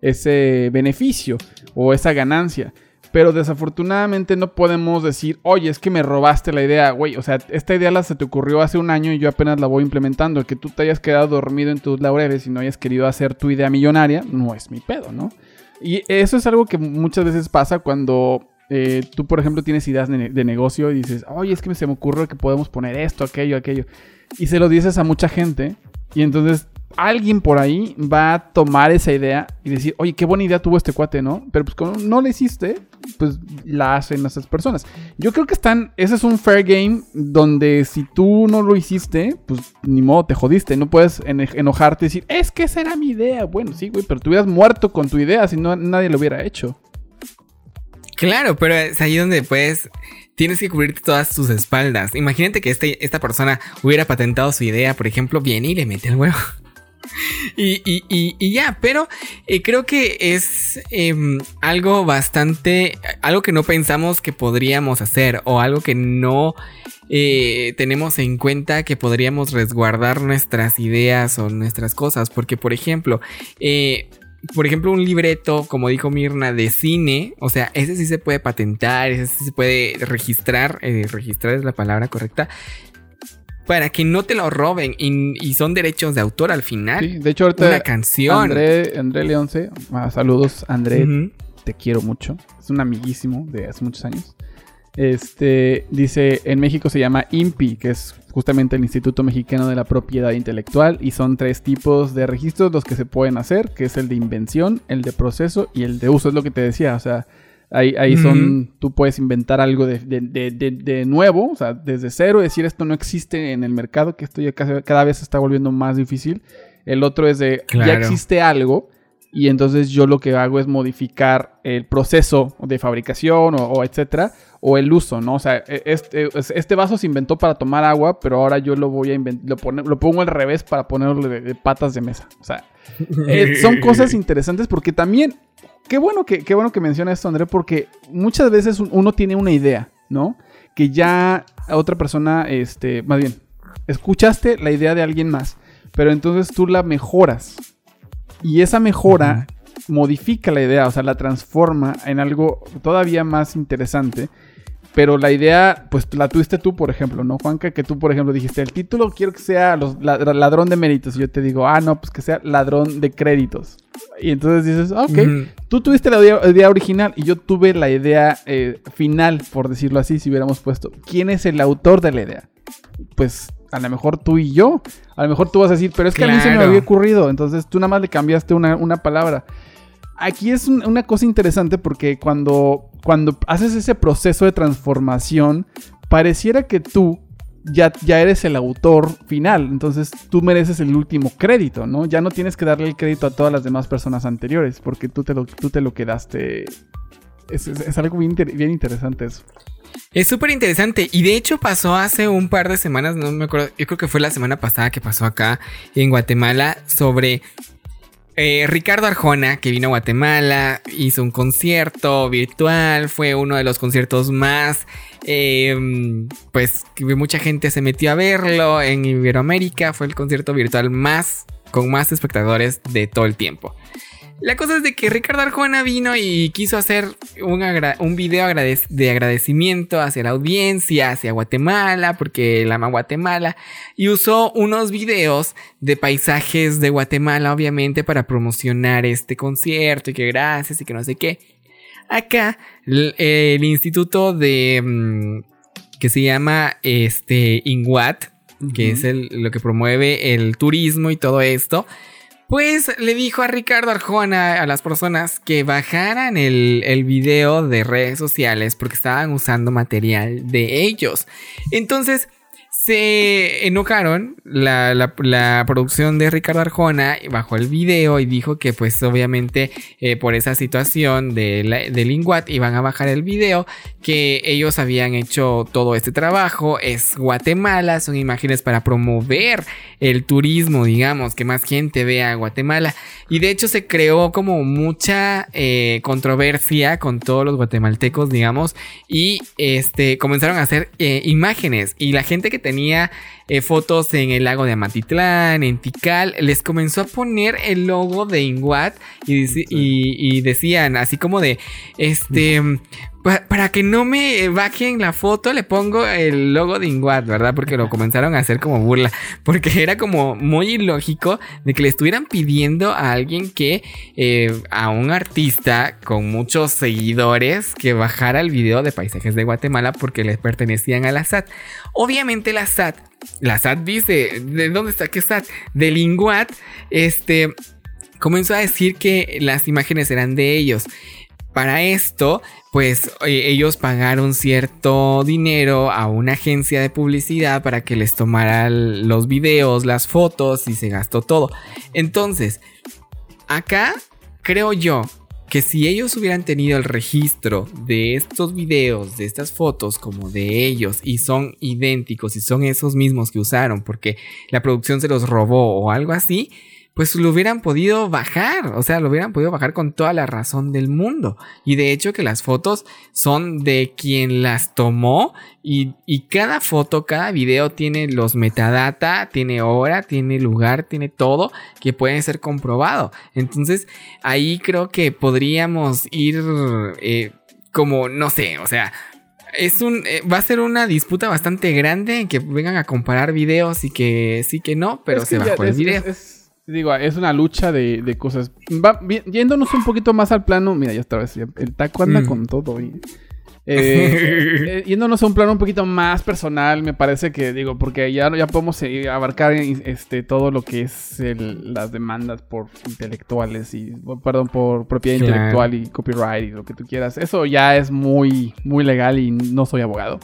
ese beneficio o esa ganancia. Pero desafortunadamente no podemos decir, oye, es que me robaste la idea, güey. O sea, esta idea la se te ocurrió hace un año y yo apenas la voy implementando. El que tú te hayas quedado dormido en tus laureles y no hayas querido hacer tu idea millonaria, no es mi pedo, ¿no? Y eso es algo que muchas veces pasa cuando eh, tú, por ejemplo, tienes ideas de, ne- de negocio y dices, oye, es que se me ocurre que podemos poner esto, aquello, aquello. Y se lo dices a mucha gente y entonces alguien por ahí va a tomar esa idea y decir, oye, qué buena idea tuvo este cuate, ¿no? Pero pues como no la hiciste, pues la hacen esas personas. Yo creo que están, ese es un fair game donde si tú no lo hiciste, pues ni modo, te jodiste. No puedes enojarte y decir, es que esa era mi idea. Bueno, sí, güey, pero tú hubieras muerto con tu idea si no nadie lo hubiera hecho. Claro, pero es ahí donde pues tienes que cubrirte todas tus espaldas. Imagínate que este, esta persona hubiera patentado su idea, por ejemplo, viene y le mete el huevo. Y, y- y- ya, pero eh, creo que es em, algo bastante, algo que no pensamos que podríamos hacer o algo que no eh, tenemos en cuenta que podríamos resguardar nuestras ideas o nuestras cosas. Porque, por ejemplo, eh, por ejemplo, un libreto, como dijo Mirna, de cine, o sea, ese sí se puede patentar, ese sí se puede registrar, registrar es la palabra correcta, para que no te lo roben y, y son derechos de autor al final. Sí, de hecho, ahorita Una canción. André, André Leonce, ah, saludos, André, te quiero mucho. Es un amiguísimo de hace muchos años. Este dice: En México se llama INPI, que es justamente el Instituto Mexicano de la Propiedad Intelectual, y son tres tipos de registros los que se pueden hacer, que es el de invención, el de proceso y el de uso. Es lo que te decía, o sea. Ahí, ahí son, tú puedes inventar algo de, de- de- de- nuevo, o sea, desde cero, decir esto no existe en el mercado, que esto ya cada, cada vez se está volviendo más difícil. El otro es de, ya existe algo, y entonces yo lo que hago es modificar el proceso de fabricación o, o etcétera, o el uso, ¿no? O sea, e- este, este vaso se inventó para tomar agua, pero ahora yo lo voy a inventar, lo, pone- lo pongo al revés para ponerlo de, de patas de mesa. O sea, eh, son cosas interesantes porque también, qué bueno que, qué bueno que menciona esto, André, porque muchas veces un- uno tiene una idea, ¿no? Que ya a otra persona, este, más bien, escuchaste la idea de alguien más, pero entonces tú la mejoras. Y esa mejora modifica la idea, o sea, la transforma en algo todavía más interesante. Pero la idea, pues la tuviste tú, por ejemplo, ¿no, Juanca? Que tú, por ejemplo, dijiste, el título quiero que sea los, la- ladrón de méritos. Y yo te digo, ah, no, pues que sea ladrón de créditos. Y entonces dices, ah, ok, tú tuviste la idea, idea original y yo tuve la idea eh, final, por decirlo así, si hubiéramos puesto, ¿quién es el autor de la idea? Pues a lo mejor tú y yo. A lo mejor tú vas a decir, pero es que a mí se me había ocurrido. Entonces tú nada más le cambiaste una, una palabra. Aquí es un- una cosa interesante porque cuando, cuando haces ese proceso de transformación, pareciera que tú ya, ya eres el autor final. Entonces tú mereces el último crédito, ¿no? Ya no tienes que darle el crédito a todas las demás personas anteriores porque tú te lo, tú te lo quedaste. Es, algo bien, bien interesante eso. Es súper interesante y de hecho pasó hace un par de semanas, no me acuerdo, yo creo que fue la semana pasada que pasó acá en Guatemala sobre eh, Ricardo Arjona que vino a Guatemala, hizo un concierto virtual, fue uno de los conciertos más, eh, pues mucha gente se metió a verlo en Iberoamérica, fue el concierto virtual más con más espectadores de todo el tiempo. La cosa es de que Ricardo Arjona vino y quiso hacer un, video agradec- de agradecimiento hacia la audiencia, hacia Guatemala, porque él ama Guatemala, y usó unos videos de paisajes de Guatemala, obviamente, para promocionar este concierto, y que gracias, y que no sé qué. Acá, el instituto de... mm, que se llama este INGUAT, que es el, lo que promueve el turismo y todo esto, pues le dijo a Ricardo Arjona a las personas que bajaran el, el video de redes sociales porque estaban usando material de ellos. Entonces se enojaron la, la- producción de Ricardo Arjona bajó el video y dijo que pues obviamente eh, por esa situación de, la- iban a bajar el video que ellos habían hecho todo este trabajo. Es Guatemala son imágenes para promover el turismo digamos que más gente vea Guatemala. Y de hecho se creó como mucha eh, controversia con todos los guatemaltecos digamos y este comenzaron a hacer eh, imágenes. Y la gente que eh, fotos en el lago de Amatitlán, en Tikal, les comenzó a poner el logo de Inguat y, y- y decían así como de, este, para que no me bajen la foto le pongo el logo de Inguat, ¿verdad? Porque lo comenzaron a hacer como burla, porque era como muy ilógico de que le estuvieran pidiendo a alguien que, eh, a un artista con muchos seguidores, que bajara el video de paisajes de Guatemala porque les pertenecían a la SAT. Obviamente la SAT, la SAT dice, ¿de dónde está qué SAT? De Linguat, este, comenzó a decir que las imágenes eran de ellos. Para esto, pues eh, ellos pagaron cierto dinero a una agencia de publicidad para que les tomara los videos, las fotos y se gastó todo. Entonces, acá creo yo que si ellos hubieran tenido el registro de estos videos, de estas fotos como de ellos y son idénticos y son esos mismos que usaron porque la producción se los robó o algo así, pues lo hubieran podido bajar, o sea, lo hubieran podido bajar con toda la razón del mundo. Y de hecho que las fotos son de quien las tomó y, y cada foto, cada video tiene los metadata, tiene hora, tiene lugar, tiene todo que puede ser comprobado. Entonces ahí creo que podríamos ir eh, como, no sé, o sea... Es un, eh, va a ser una disputa bastante grande en que vengan a comparar videos y que sí que no, pero Es se ya bajó el es- video. es- digo, es una lucha de, de cosas. Va, yéndonos un poquito más al plano, mira, ya otra vez, el taco anda Mm. con todo. y- Eh, eh, yéndonos a un plano un poquito más personal, me parece que, digo, porque ya, ya podemos eh, abarcar este, todo lo que es el- las demandas por intelectuales y, perdón, por propiedad Claro. intelectual y copyright y lo que tú quieras. Eso ya es muy, muy legal y no soy abogado.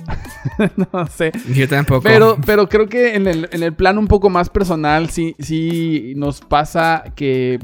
no sé. Yo tampoco. Pero, pero creo que en el, en el plano un poco más personal, sí, sí nos pasa que,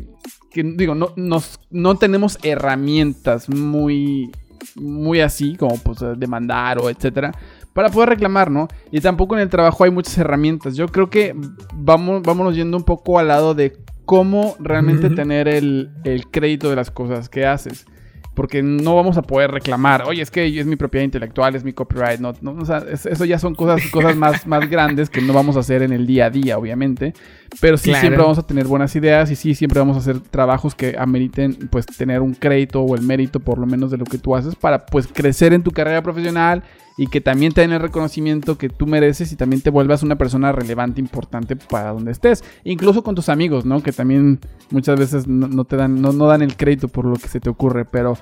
que, digo, no, nos, no tenemos herramientas muy, muy así, como pues demandar o etcétera, para poder reclamar, ¿no? Y tampoco en el trabajo hay muchas herramientas. Yo creo que vamos, vámonos yendo un poco al lado de cómo realmente tener el, el crédito de las cosas que haces. Porque no vamos a poder reclamar, oye, es que es mi propiedad intelectual, es mi copyright. No, no, o sea, es- eso ya son cosas, cosas más, más grandes que no vamos a hacer en el día a día, obviamente. Pero sí Claro. siempre vamos a tener buenas ideas y sí siempre vamos a hacer trabajos que ameriten pues tener un crédito o el mérito por lo menos de lo que tú haces para pues crecer en tu carrera profesional y que también te den el reconocimiento que tú mereces y también te vuelvas una persona relevante, importante para donde estés. Incluso con tus amigos, ¿no? Que también muchas veces no, no te dan, no, no dan el crédito por lo que se te ocurre, pero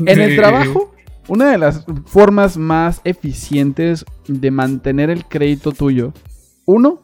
en el trabajo, una de las formas más eficientes de mantener el crédito tuyo, uno,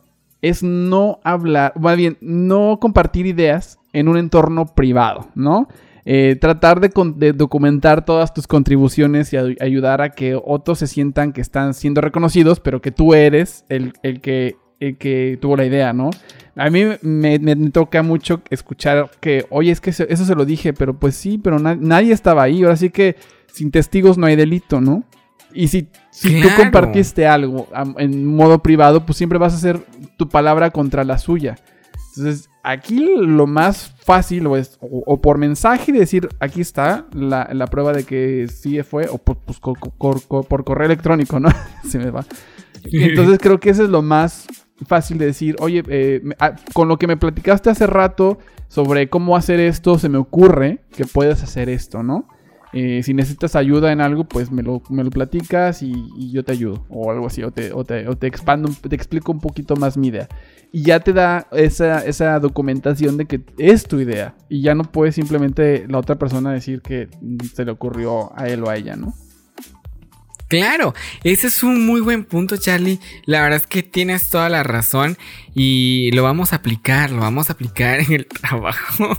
es no hablar, más bien, no compartir ideas en un entorno privado, ¿no? Eh, tratar de, documentar todas tus contribuciones y ay- ayudar a que otros se sientan que están siendo reconocidos, pero que tú eres el, el que, el que tuvo la idea, ¿no? A mí me, toca mucho escuchar que, oye, es que eso, se lo dije, pero pues sí, pero na- nadie estaba ahí. Ahora sí que sin testigos no hay delito, ¿no? Y si, si tú Claro. compartiste algo en modo privado, pues siempre vas a hacer tu palabra contra la suya. Entonces, aquí lo más fácil o es o, o por mensaje decir, aquí está la, la prueba de que sí fue, o por, pues, co- co- co- por correo electrónico, ¿no? Se me va. Entonces creo que eso es lo más fácil de decir, oye, eh, ah, con lo que me platicaste hace rato sobre cómo hacer esto, se me ocurre que puedes hacer esto, ¿no? Eh, si necesitas ayuda en algo, pues me lo, me lo platicas y, yo te ayudo. O algo así, o te, o te, o te expando, te explico un poquito más mi idea. Y ya te da esa, esa documentación de que es tu idea. Y ya no puede simplemente la otra persona decir que se le ocurrió a él o a ella, ¿no? Claro, ese es un muy buen punto, Charlie. La verdad es que tienes toda la razón y lo vamos a aplicar, lo vamos a aplicar en el trabajo.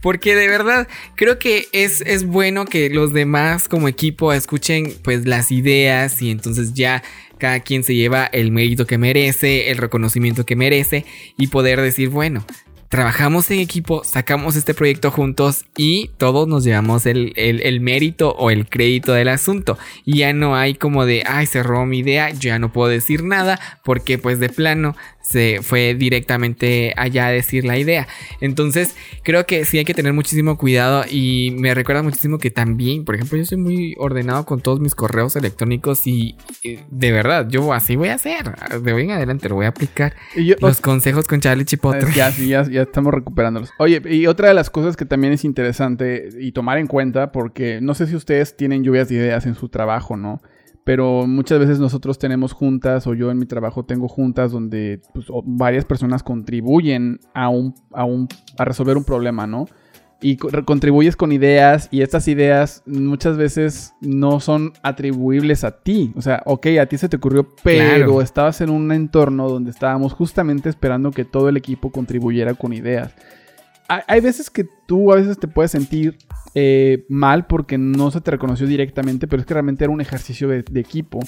Porque de verdad creo que es, es bueno que los demás como equipo escuchen pues las ideas y entonces ya cada quien se lleva el mérito que merece, el reconocimiento que merece y poder decir, bueno, trabajamos en equipo, sacamos este proyecto juntos y todos nos llevamos el, el- mérito o el crédito del asunto. Y ya no hay como de, ay, se robó mi idea, yo ya no puedo decir nada porque pues de plano se fue directamente allá a decir la idea. Entonces creo que sí hay que tener muchísimo cuidado y me recuerda muchísimo que también, por ejemplo, yo soy muy ordenado con todos mis correos electrónicos y de verdad, yo así voy a hacer. De hoy en adelante lo voy a aplicar. Y yo- Los consejos con Charlie Chipotle. Ya, sí, ya, ya estamos recuperándolos. Oye, y otra de las cosas que también es interesante y tomar en cuenta, porque no sé si ustedes tienen lluvias de ideas en su trabajo, ¿no? Pero muchas veces nosotros tenemos juntas, o yo en mi trabajo tengo juntas donde pues, varias personas contribuyen a, un, a, un, a resolver un problema, ¿no? Y co- contribuyes con ideas y estas ideas muchas veces no son atribuibles a ti. O sea, ok, a ti se te ocurrió, pero Claro. estabas en un entorno donde estábamos justamente esperando que todo el equipo contribuyera con ideas. Hay, veces que tú a veces te puedes sentir eh, mal porque no se te reconoció directamente, pero es que realmente era un ejercicio de, equipo.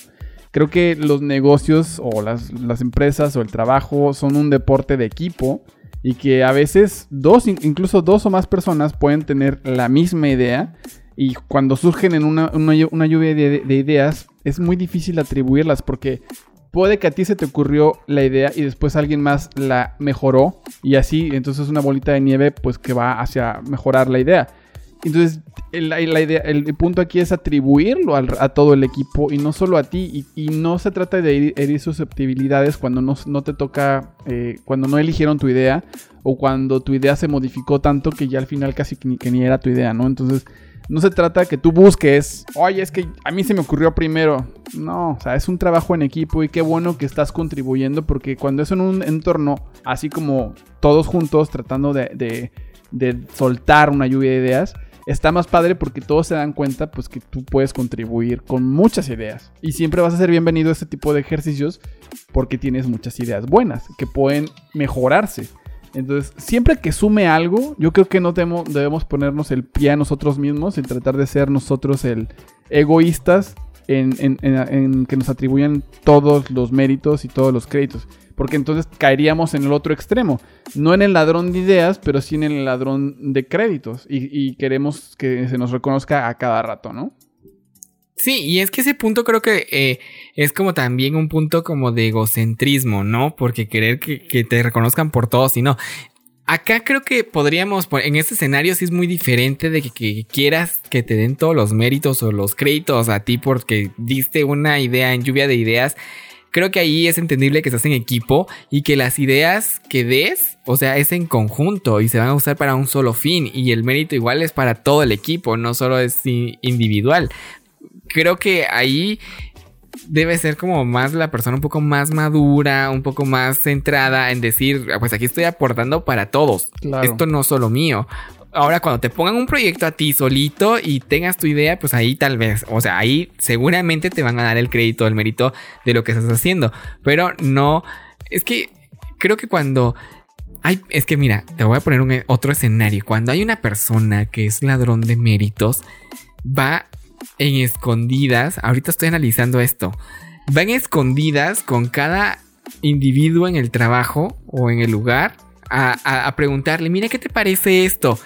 Creo que los negocios o las, empresas o el trabajo son un deporte de equipo y que a veces dos, in- incluso dos o más personas pueden tener la misma idea y cuando surgen en una, una llu- una lluvia de ideas es muy difícil atribuirlas porque puede que a ti se te ocurrió la idea y después alguien más la mejoró y así entonces una bolita de nieve pues que va hacia mejorar la idea. Entonces, el, la- idea, el, punto aquí es atribuirlo al- a todo el equipo y no solo a ti. Y, y no se trata de herir susceptibilidades cuando no, no te toca, eh, cuando no eligieron tu idea o cuando tu idea se modificó tanto que ya al final casi que ni, que ni era tu idea, ¿no? Entonces, no se trata que tú busques, oye, es que a mí se me ocurrió primero. No, o sea, es un trabajo en equipo y qué bueno que estás contribuyendo porque cuando es en un entorno así como todos juntos tratando de, de- soltar una lluvia de ideas, está más padre porque todos se dan cuenta pues que tú puedes contribuir con muchas ideas. Y siempre vas a ser bienvenido a este tipo de ejercicios porque tienes muchas ideas buenas que pueden mejorarse. Entonces, siempre que sume algo, yo creo que no debemos, ponernos el pie a nosotros mismos y tratar de ser nosotros el egoístas en- en que nos atribuyan todos los méritos y todos los créditos. Porque entonces caeríamos en el otro extremo. No en el ladrón de ideas, pero sí en el ladrón de créditos. Y, y queremos que se nos reconozca a cada rato, ¿no? Sí, y es que ese punto creo que eh, es como también un punto como de egocentrismo, ¿no? Porque querer que, que te reconozcan por todos y no. Acá creo que podríamos, en este escenario sí es muy diferente de que, que quieras que te den todos los méritos o los créditos a ti porque diste una idea en lluvia de ideas. Creo que ahí es entendible que estás en equipo y que las ideas que des, o sea, es en conjunto y se van a usar para un solo fin y el mérito igual es para todo el equipo, no solo es individual creo que ahí debe ser como más la persona un poco más madura, un poco más centrada en decir, "Ah, pues aquí estoy aportando para todos. Claro. Esto no es solo mío. Ahora, cuando te pongan un proyecto a ti solito y tengas tu idea, pues ahí tal vez, o sea, ahí seguramente te van a dar el crédito, el mérito de lo que estás haciendo. Pero no, es que creo que cuando hay, es que mira, te voy a poner un, otro escenario. Cuando hay una persona que es ladrón de méritos, va en escondidas. Ahorita estoy analizando esto. Va en escondidas con cada individuo en el trabajo o en el lugar a- a preguntarle: Mira, ¿qué te parece esto?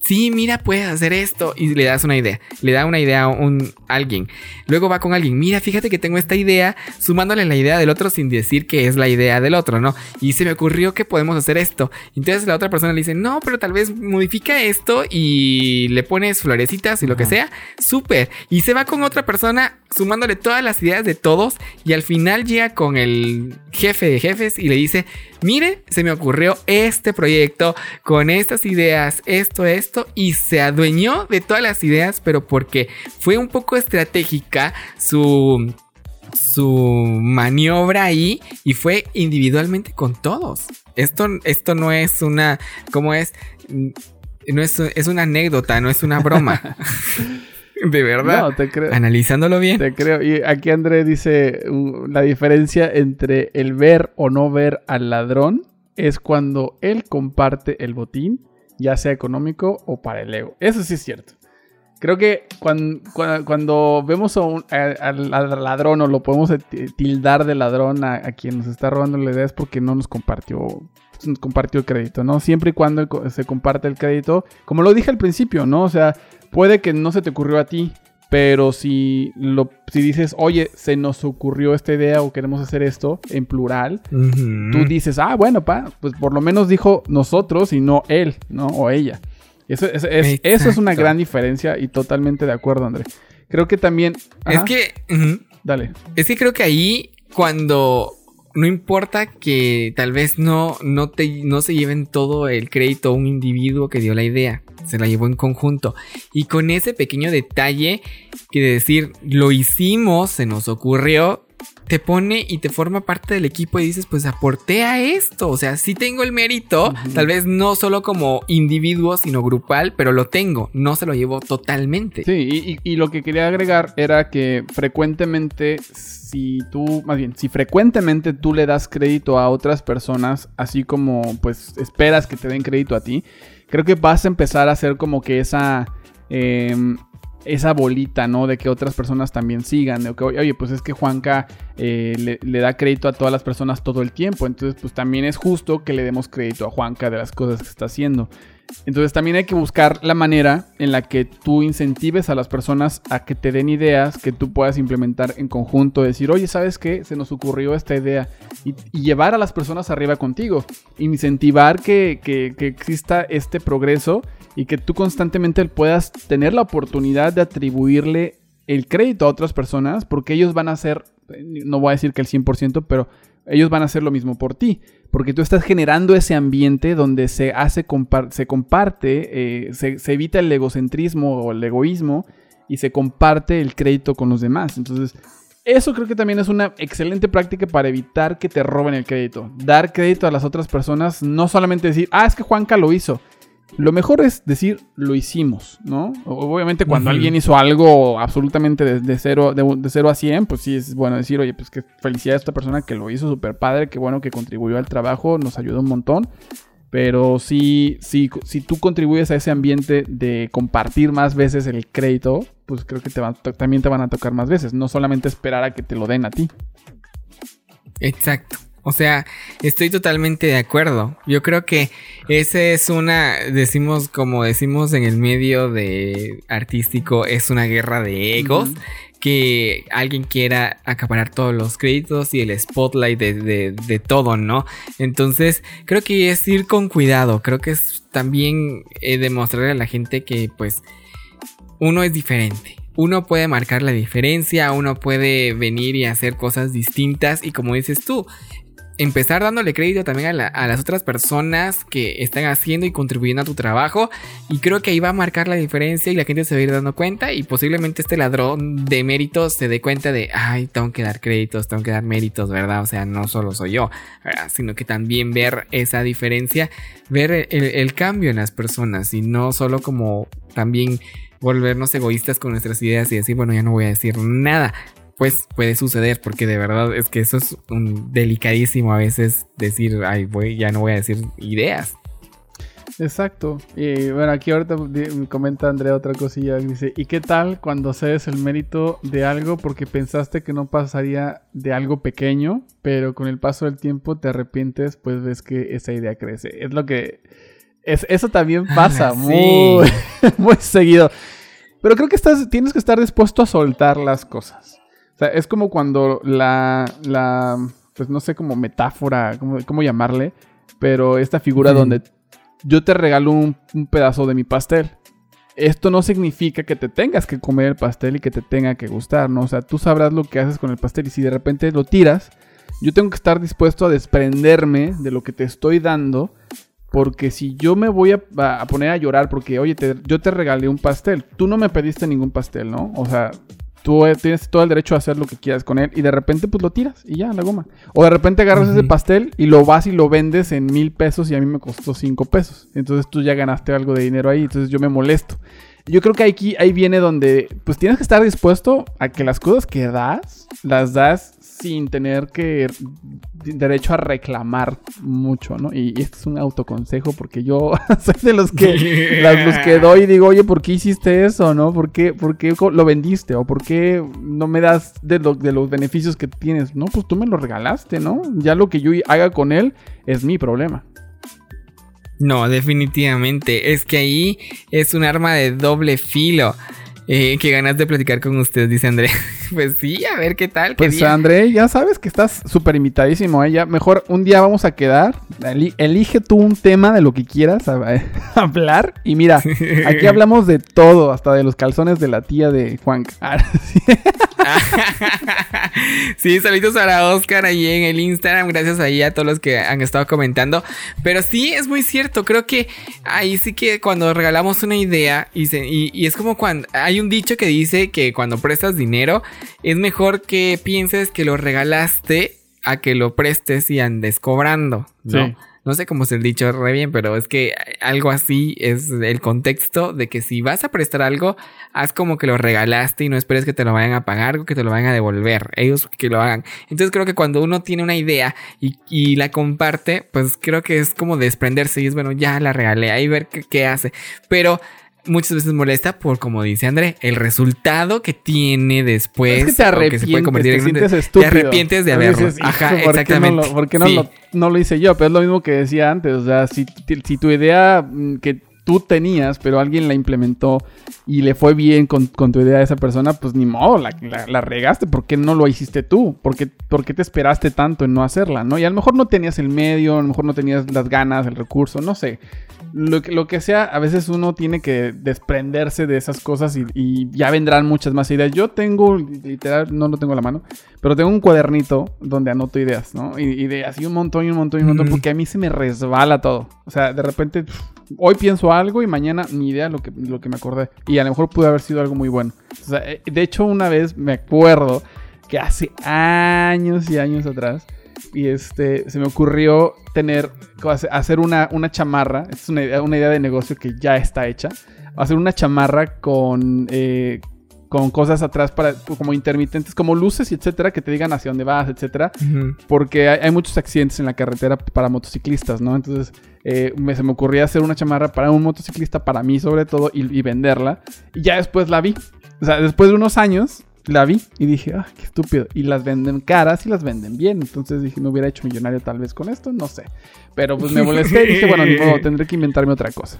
Sí, mira, puedes hacer esto. Y le das una idea. Le da una idea a un, alguien. Luego va con alguien. Mira, fíjate que tengo esta idea. Sumándole la idea del otro sin decir que es la idea del otro, ¿no? Y se me ocurrió que podemos hacer esto. Entonces la otra persona le dice, no, pero tal vez modifica esto y le pones florecitas y lo que sea. Súper. Y se va con otra persona sumándole todas las ideas de todos. Y al final llega con el jefe de jefes y le dice, mire, se me ocurrió este proyecto con estas ideas, esto, esto. Y se adueñó de todas las ideas, pero porque fue un poco estratégica su su maniobra ahí y fue individualmente con todos. Esto, esto no es una, ¿cómo es? Mm, No es, es una anécdota, no es una broma. De verdad. No, te creo. Analizándolo bien. Te creo. Y aquí André dice la diferencia entre el ver o no ver al ladrón es cuando él comparte el botín, ya sea económico o para el ego. Eso sí es cierto. Creo que cuando, cuando, vemos a un, al, ladrón o lo podemos ti- tildar de ladrón a, a quien nos está robando la idea es porque no nos compartió, nos compartió el crédito, ¿no? Siempre y cuando se comparte el crédito, como lo dije al principio, ¿no? O sea, puede que no se te ocurrió a ti, pero si, lo, si dices, oye, se nos ocurrió esta idea o queremos hacer esto en plural, tú dices, ah, bueno, pa, pues por lo menos dijo nosotros y no él, ¿no? O ella. Eso, es, es- eso es una gran diferencia y totalmente de acuerdo, André. Creo que también... Es que. Dale. Es que creo que ahí cuando no importa que tal vez no, no, te, no se lleven todo el crédito a un individuo que dio la idea, se la llevó en conjunto. Y con ese pequeño detalle que de decir, lo hicimos, se nos ocurrió, te pone y te forma parte del equipo y dices, pues aporté a esto, o sea, sí tengo el mérito, tal vez no solo como individuo, sino grupal, pero lo tengo, no se lo llevo totalmente. Sí, y, y- y lo que quería agregar era que frecuentemente, si tú, más bien, si frecuentemente tú le das crédito a otras personas, así como pues esperas que te den crédito a ti, creo que vas a empezar a hacer como que esa... em, esa bolita, ¿no? De que otras personas también sigan. De que, oye, pues es que Juanca eh, le, da crédito a todas las personas todo el tiempo. Entonces, pues también es justo que le demos crédito a Juanca de las cosas que está haciendo. Entonces también hay que buscar la manera en la que tú incentives a las personas a que te den ideas que tú puedas implementar en conjunto. Decir, oye, ¿sabes qué? Se nos ocurrió esta idea. Y, y llevar a las personas arriba contigo. Incentivar que, que- que exista este progreso y que tú constantemente puedas tener la oportunidad de atribuirle el crédito a otras personas porque ellos van a hacer, no voy a decir que el 100%, pero ellos van a hacer lo mismo por ti. Porque tú estás generando ese ambiente donde se hace, compar- se comparte, eh, se, se evita el egocentrismo o el egoísmo y se comparte el crédito con los demás. Entonces, eso creo que también es una excelente práctica para evitar que te roben el crédito. Dar crédito a las otras personas, no solamente decir, ah, es que Juanca lo hizo. Lo mejor es decir, lo hicimos, ¿no? Obviamente cuando alguien hizo algo absolutamente de, de cero, de, de cero a 100, pues sí es bueno decir, oye, pues que felicidad a esta persona que lo hizo súper padre, que bueno que contribuyó al trabajo, nos ayudó un montón. Pero sí, sí, si tú contribuyes a ese ambiente de compartir más veces el crédito, pues creo que te van- también te van a tocar más veces, no solamente esperar a que te lo den a ti. Exacto. O sea, estoy totalmente de acuerdo. Yo creo que ese es una, decimos como decimos en el medio de artístico, es una guerra de egos. Que alguien quiera acaparar todos los créditos y el spotlight de, de- de todo, ¿no? Entonces, creo que es ir con cuidado. Creo que es también eh, demostrarle a la gente que, pues, uno es diferente. Uno puede marcar la diferencia, uno puede venir y hacer cosas distintas y como dices tú, empezar dándole crédito también a, la- a las otras personas que están haciendo y contribuyendo a tu trabajo y creo que ahí va a marcar la diferencia y la gente se va a ir dando cuenta y posiblemente este ladrón de méritos se dé cuenta de, ay, tengo que dar créditos, tengo que dar méritos, ¿verdad? O sea, no solo soy yo, sino que también ver esa diferencia, ver el, el- el cambio en las personas y no solo como también volvernos egoístas con nuestras ideas y decir, bueno, ya no voy a decir nada. Pues puede suceder, porque de verdad es que eso es un delicadísimo a veces decir, ay, voy, ya no voy a decir ideas. Exacto. Y bueno, aquí ahorita comenta Andrea otra cosilla. Dice, ¿y qué tal cuando cedes el mérito de algo porque pensaste que no pasaría de algo pequeño, pero con el paso del tiempo te arrepientes, pues ves que esa idea crece? Es lo que... Es, eso también pasa Ah, sí. muy, muy seguido. Pero creo que estás, tienes que estar dispuesto a soltar las cosas. O sea, es como cuando la, la pues no sé, como metáfora, cómo, cómo llamarle, pero esta figura donde yo te regalo un, un pedazo de mi pastel. Esto no significa que te tengas que comer el pastel y que te tenga que gustar, ¿no? O sea, tú sabrás lo que haces con el pastel y si de repente lo tiras, yo tengo que estar dispuesto a desprenderme de lo que te estoy dando. Porque si yo me voy a, a poner a llorar porque, oye, te- yo te regalé un pastel, tú no me pediste ningún pastel, ¿no? O sea, tú eh, tienes todo el derecho a hacer lo que quieras con él y de repente pues lo tiras y ya, la goma. O de repente agarras ese pastel y lo vas y lo vendes en mil pesos y a mí me costó cinco pesos. Entonces tú ya ganaste algo de dinero ahí, entonces yo me molesto. Yo creo que aquí ahí viene donde pues tienes que estar dispuesto a que las cosas que das, las das sin tener que derecho a reclamar mucho, ¿no? Y, y esto es un autoconsejo porque yo soy de los que las, los que doy y digo, oye, ¿por qué hiciste eso, no? ¿Por qué, por qué lo vendiste? ¿O por qué no me das de, lo- de los beneficios que tienes? No, pues tú me lo regalaste, ¿no? Ya lo que yo haga con él es mi problema. No, definitivamente. Es que ahí es un arma de doble filo. Eh, qué ganas de platicar con usted, dice André. pues sí, a ver qué tal. qué Pues día. André, ya sabes que estás súper invitadísimo, ¿eh? Ya mejor un día vamos a quedar. Eli- elige tú un tema de lo que quieras a- a hablar. Y mira, aquí hablamos de todo, hasta de los calzones de la tía de Juan. Ah, sí. sí, saludos para Oscar ahí en el Instagram. Gracias ahí a todos los que han estado comentando. Pero sí, es muy cierto. Creo que ahí sí que cuando regalamos una idea y, se- y- y es como cuando hay un dicho que dice que cuando prestas dinero es mejor que pienses que lo regalaste a que lo prestes y andes cobrando. ¿no? Sí. No sé cómo es el dicho re bien, pero es que algo así es el contexto de que si vas a prestar algo, haz como que lo regalaste y no esperes que te lo vayan a pagar o que te lo vayan a devolver. Ellos que lo hagan. Entonces creo que cuando uno tiene una idea y, y la comparte, pues creo que es como desprenderse y es bueno, ya la regalé, ahí ver qué, qué hace. Pero muchas veces molesta por, como dice André, el resultado que tiene después. es que te se puede convertir te en sientes Te estúpido. arrepientes de haberlo. Dices, Ajá, "Hijo, ¿por qué no exactamente. lo- ¿Por qué no, Sí. lo, no lo hice yo? Pero es lo mismo que decía antes. O sea, si, si tu idea mm, que tú tenías, pero alguien la implementó y le fue bien con, con tu idea a esa persona, pues ni modo, la, la- la regaste. ¿Por qué no lo hiciste tú? ¿Por qué, por qué te esperaste tanto en no hacerla? ¿no? Y a lo mejor no tenías el medio, a lo mejor no tenías las ganas, el recurso, no sé. Lo que, lo que sea, a veces uno tiene que desprenderse de esas cosas y, y ya vendrán muchas más ideas. Yo tengo, literal, no lo tengo a la mano, pero tengo un cuadernito donde anoto ideas, ¿no? Y, y de así un montón y un montón y un montón, Ujú. porque a mí se me resbala todo. O sea, de repente, hoy pienso algo y mañana ni idea lo que, lo que me acordé. Y a lo mejor pudo haber sido algo muy bueno. O sea, eh, de hecho, una vez me acuerdo que hace años y años atrás y este, se me ocurrió tener, hacer una, una chamarra, es una idea, una idea de negocio que ya está hecha, hacer una chamarra con... Eh, con cosas atrás para como intermitentes, como luces y etcétera, que te digan hacia dónde vas, etcétera, porque hay, muchos accidentes en la carretera para motociclistas, ¿no? Entonces eh, se me ocurría hacer una chamarra para un motociclista, para mí sobre todo, y, venderla. Y ya después la vi. O sea, después de unos años la vi y dije, ah, qué estúpido. Y las venden caras y las venden bien. Entonces dije, me hubiera hecho millonario tal vez con esto, no sé. Pero pues me molesté y dije, bueno, modo, tendré que inventarme otra cosa.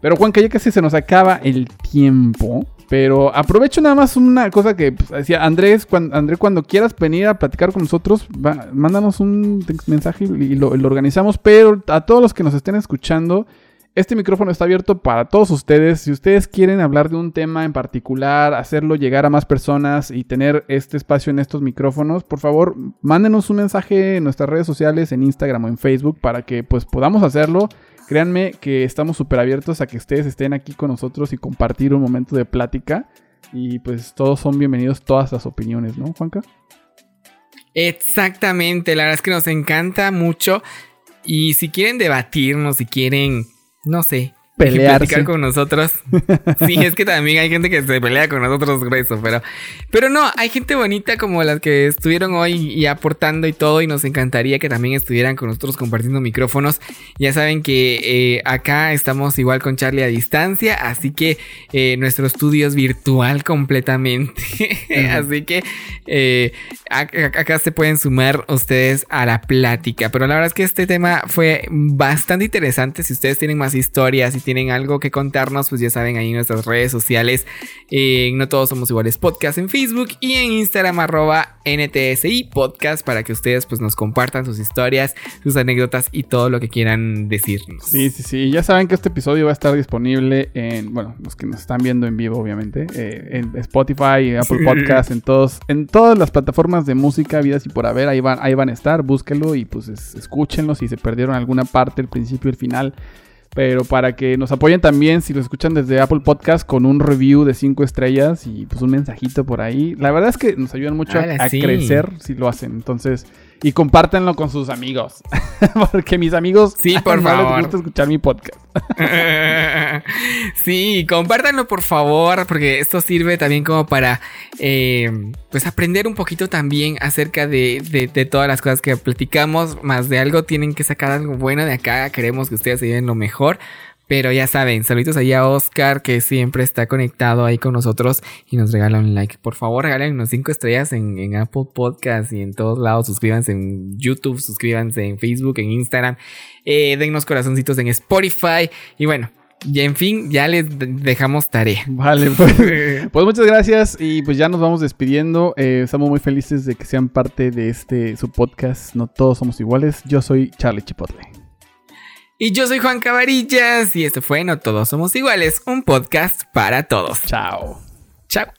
Pero Juan, que ya casi se nos acaba el tiempo. Pero aprovecho nada más una cosa que pues, decía Andrés, cuando, Andrés, cuando quieras venir a platicar con nosotros, mándanos un mensaje y lo, organizamos. Pero a todos los que nos estén escuchando, este micrófono está abierto para todos ustedes. Si ustedes quieren hablar de un tema en particular, hacerlo llegar a más personas y tener este espacio en estos micrófonos, por favor, mándenos un mensaje en nuestras redes sociales, en Instagram o en Facebook, para que pues podamos hacerlo Créanme que estamos súper abiertos a que ustedes estén aquí con nosotros y compartir un momento de plática. Y pues todos son bienvenidos, todas las opiniones, ¿no, Juanca? Exactamente, la verdad es que nos encanta mucho. Y si quieren debatirnos, si quieren, no sé, pelearse con nosotros. Sí, es que también hay gente que se pelea con nosotros grueso, pero pero no, hay gente bonita como las que estuvieron hoy y aportando y todo y nos encantaría que también estuvieran con nosotros compartiendo micrófonos. Ya saben que eh, acá estamos igual con Charlie a distancia, así que eh, nuestro estudio es virtual completamente. así que eh, acá se pueden sumar ustedes a la plática, pero la verdad es que este tema fue bastante interesante. Si ustedes tienen más historias y tienen algo que contarnos, pues ya saben ahí en nuestras redes sociales. no todos somos iguales podcast en Facebook y en Instagram arroba NTSI podcast para que ustedes pues nos compartan sus historias, sus anécdotas y todo lo que quieran decirnos. Sí, sí, sí. Ya saben que este episodio va a estar disponible en, bueno, los que nos están viendo en vivo, obviamente, eh, en Spotify, Apple Podcast, en todos, en todas las plataformas de música, vidas y por haber, ahí van, ahí van a estar, búsquenlo y pues escúchenlo si se perdieron alguna parte, el principio, el final. Pero para que nos apoyen también, si lo escuchan desde Apple Podcast, con un review de 5 estrellas y pues un mensajito por ahí. La verdad es que nos ayudan mucho a, crecer si lo hacen. Entonces, y compártanlo con sus amigos. Porque mis amigos sí, por no favor. les gusta escuchar mi podcast. sí, compártanlo por favor, porque esto sirve también como para eh, pues aprender un poquito también acerca de, de, todas las cosas que platicamos. Más de algo tienen que sacar algo bueno de acá. Queremos que ustedes se lleven lo mejor. Pero ya saben, saluditos ahí a Oscar que siempre está conectado ahí con nosotros y nos regala un like. Por favor, regalen unos 5 estrellas en, Apple Podcast y en todos lados. Suscríbanse en YouTube, suscríbanse en Facebook, en Instagram. Eh, dennos corazoncitos en Spotify. Y bueno, y en fin, ya les dejamos tarea. Vale, pues, pues, muchas gracias y pues ya nos vamos despidiendo. Eh, estamos muy felices de que sean parte de este su podcast. No todos somos iguales. Yo soy Charlie Chipotle. Y yo soy Juan Cabarillas y esto fue No Todos Somos Iguales, un podcast para todos. Chao. Chao.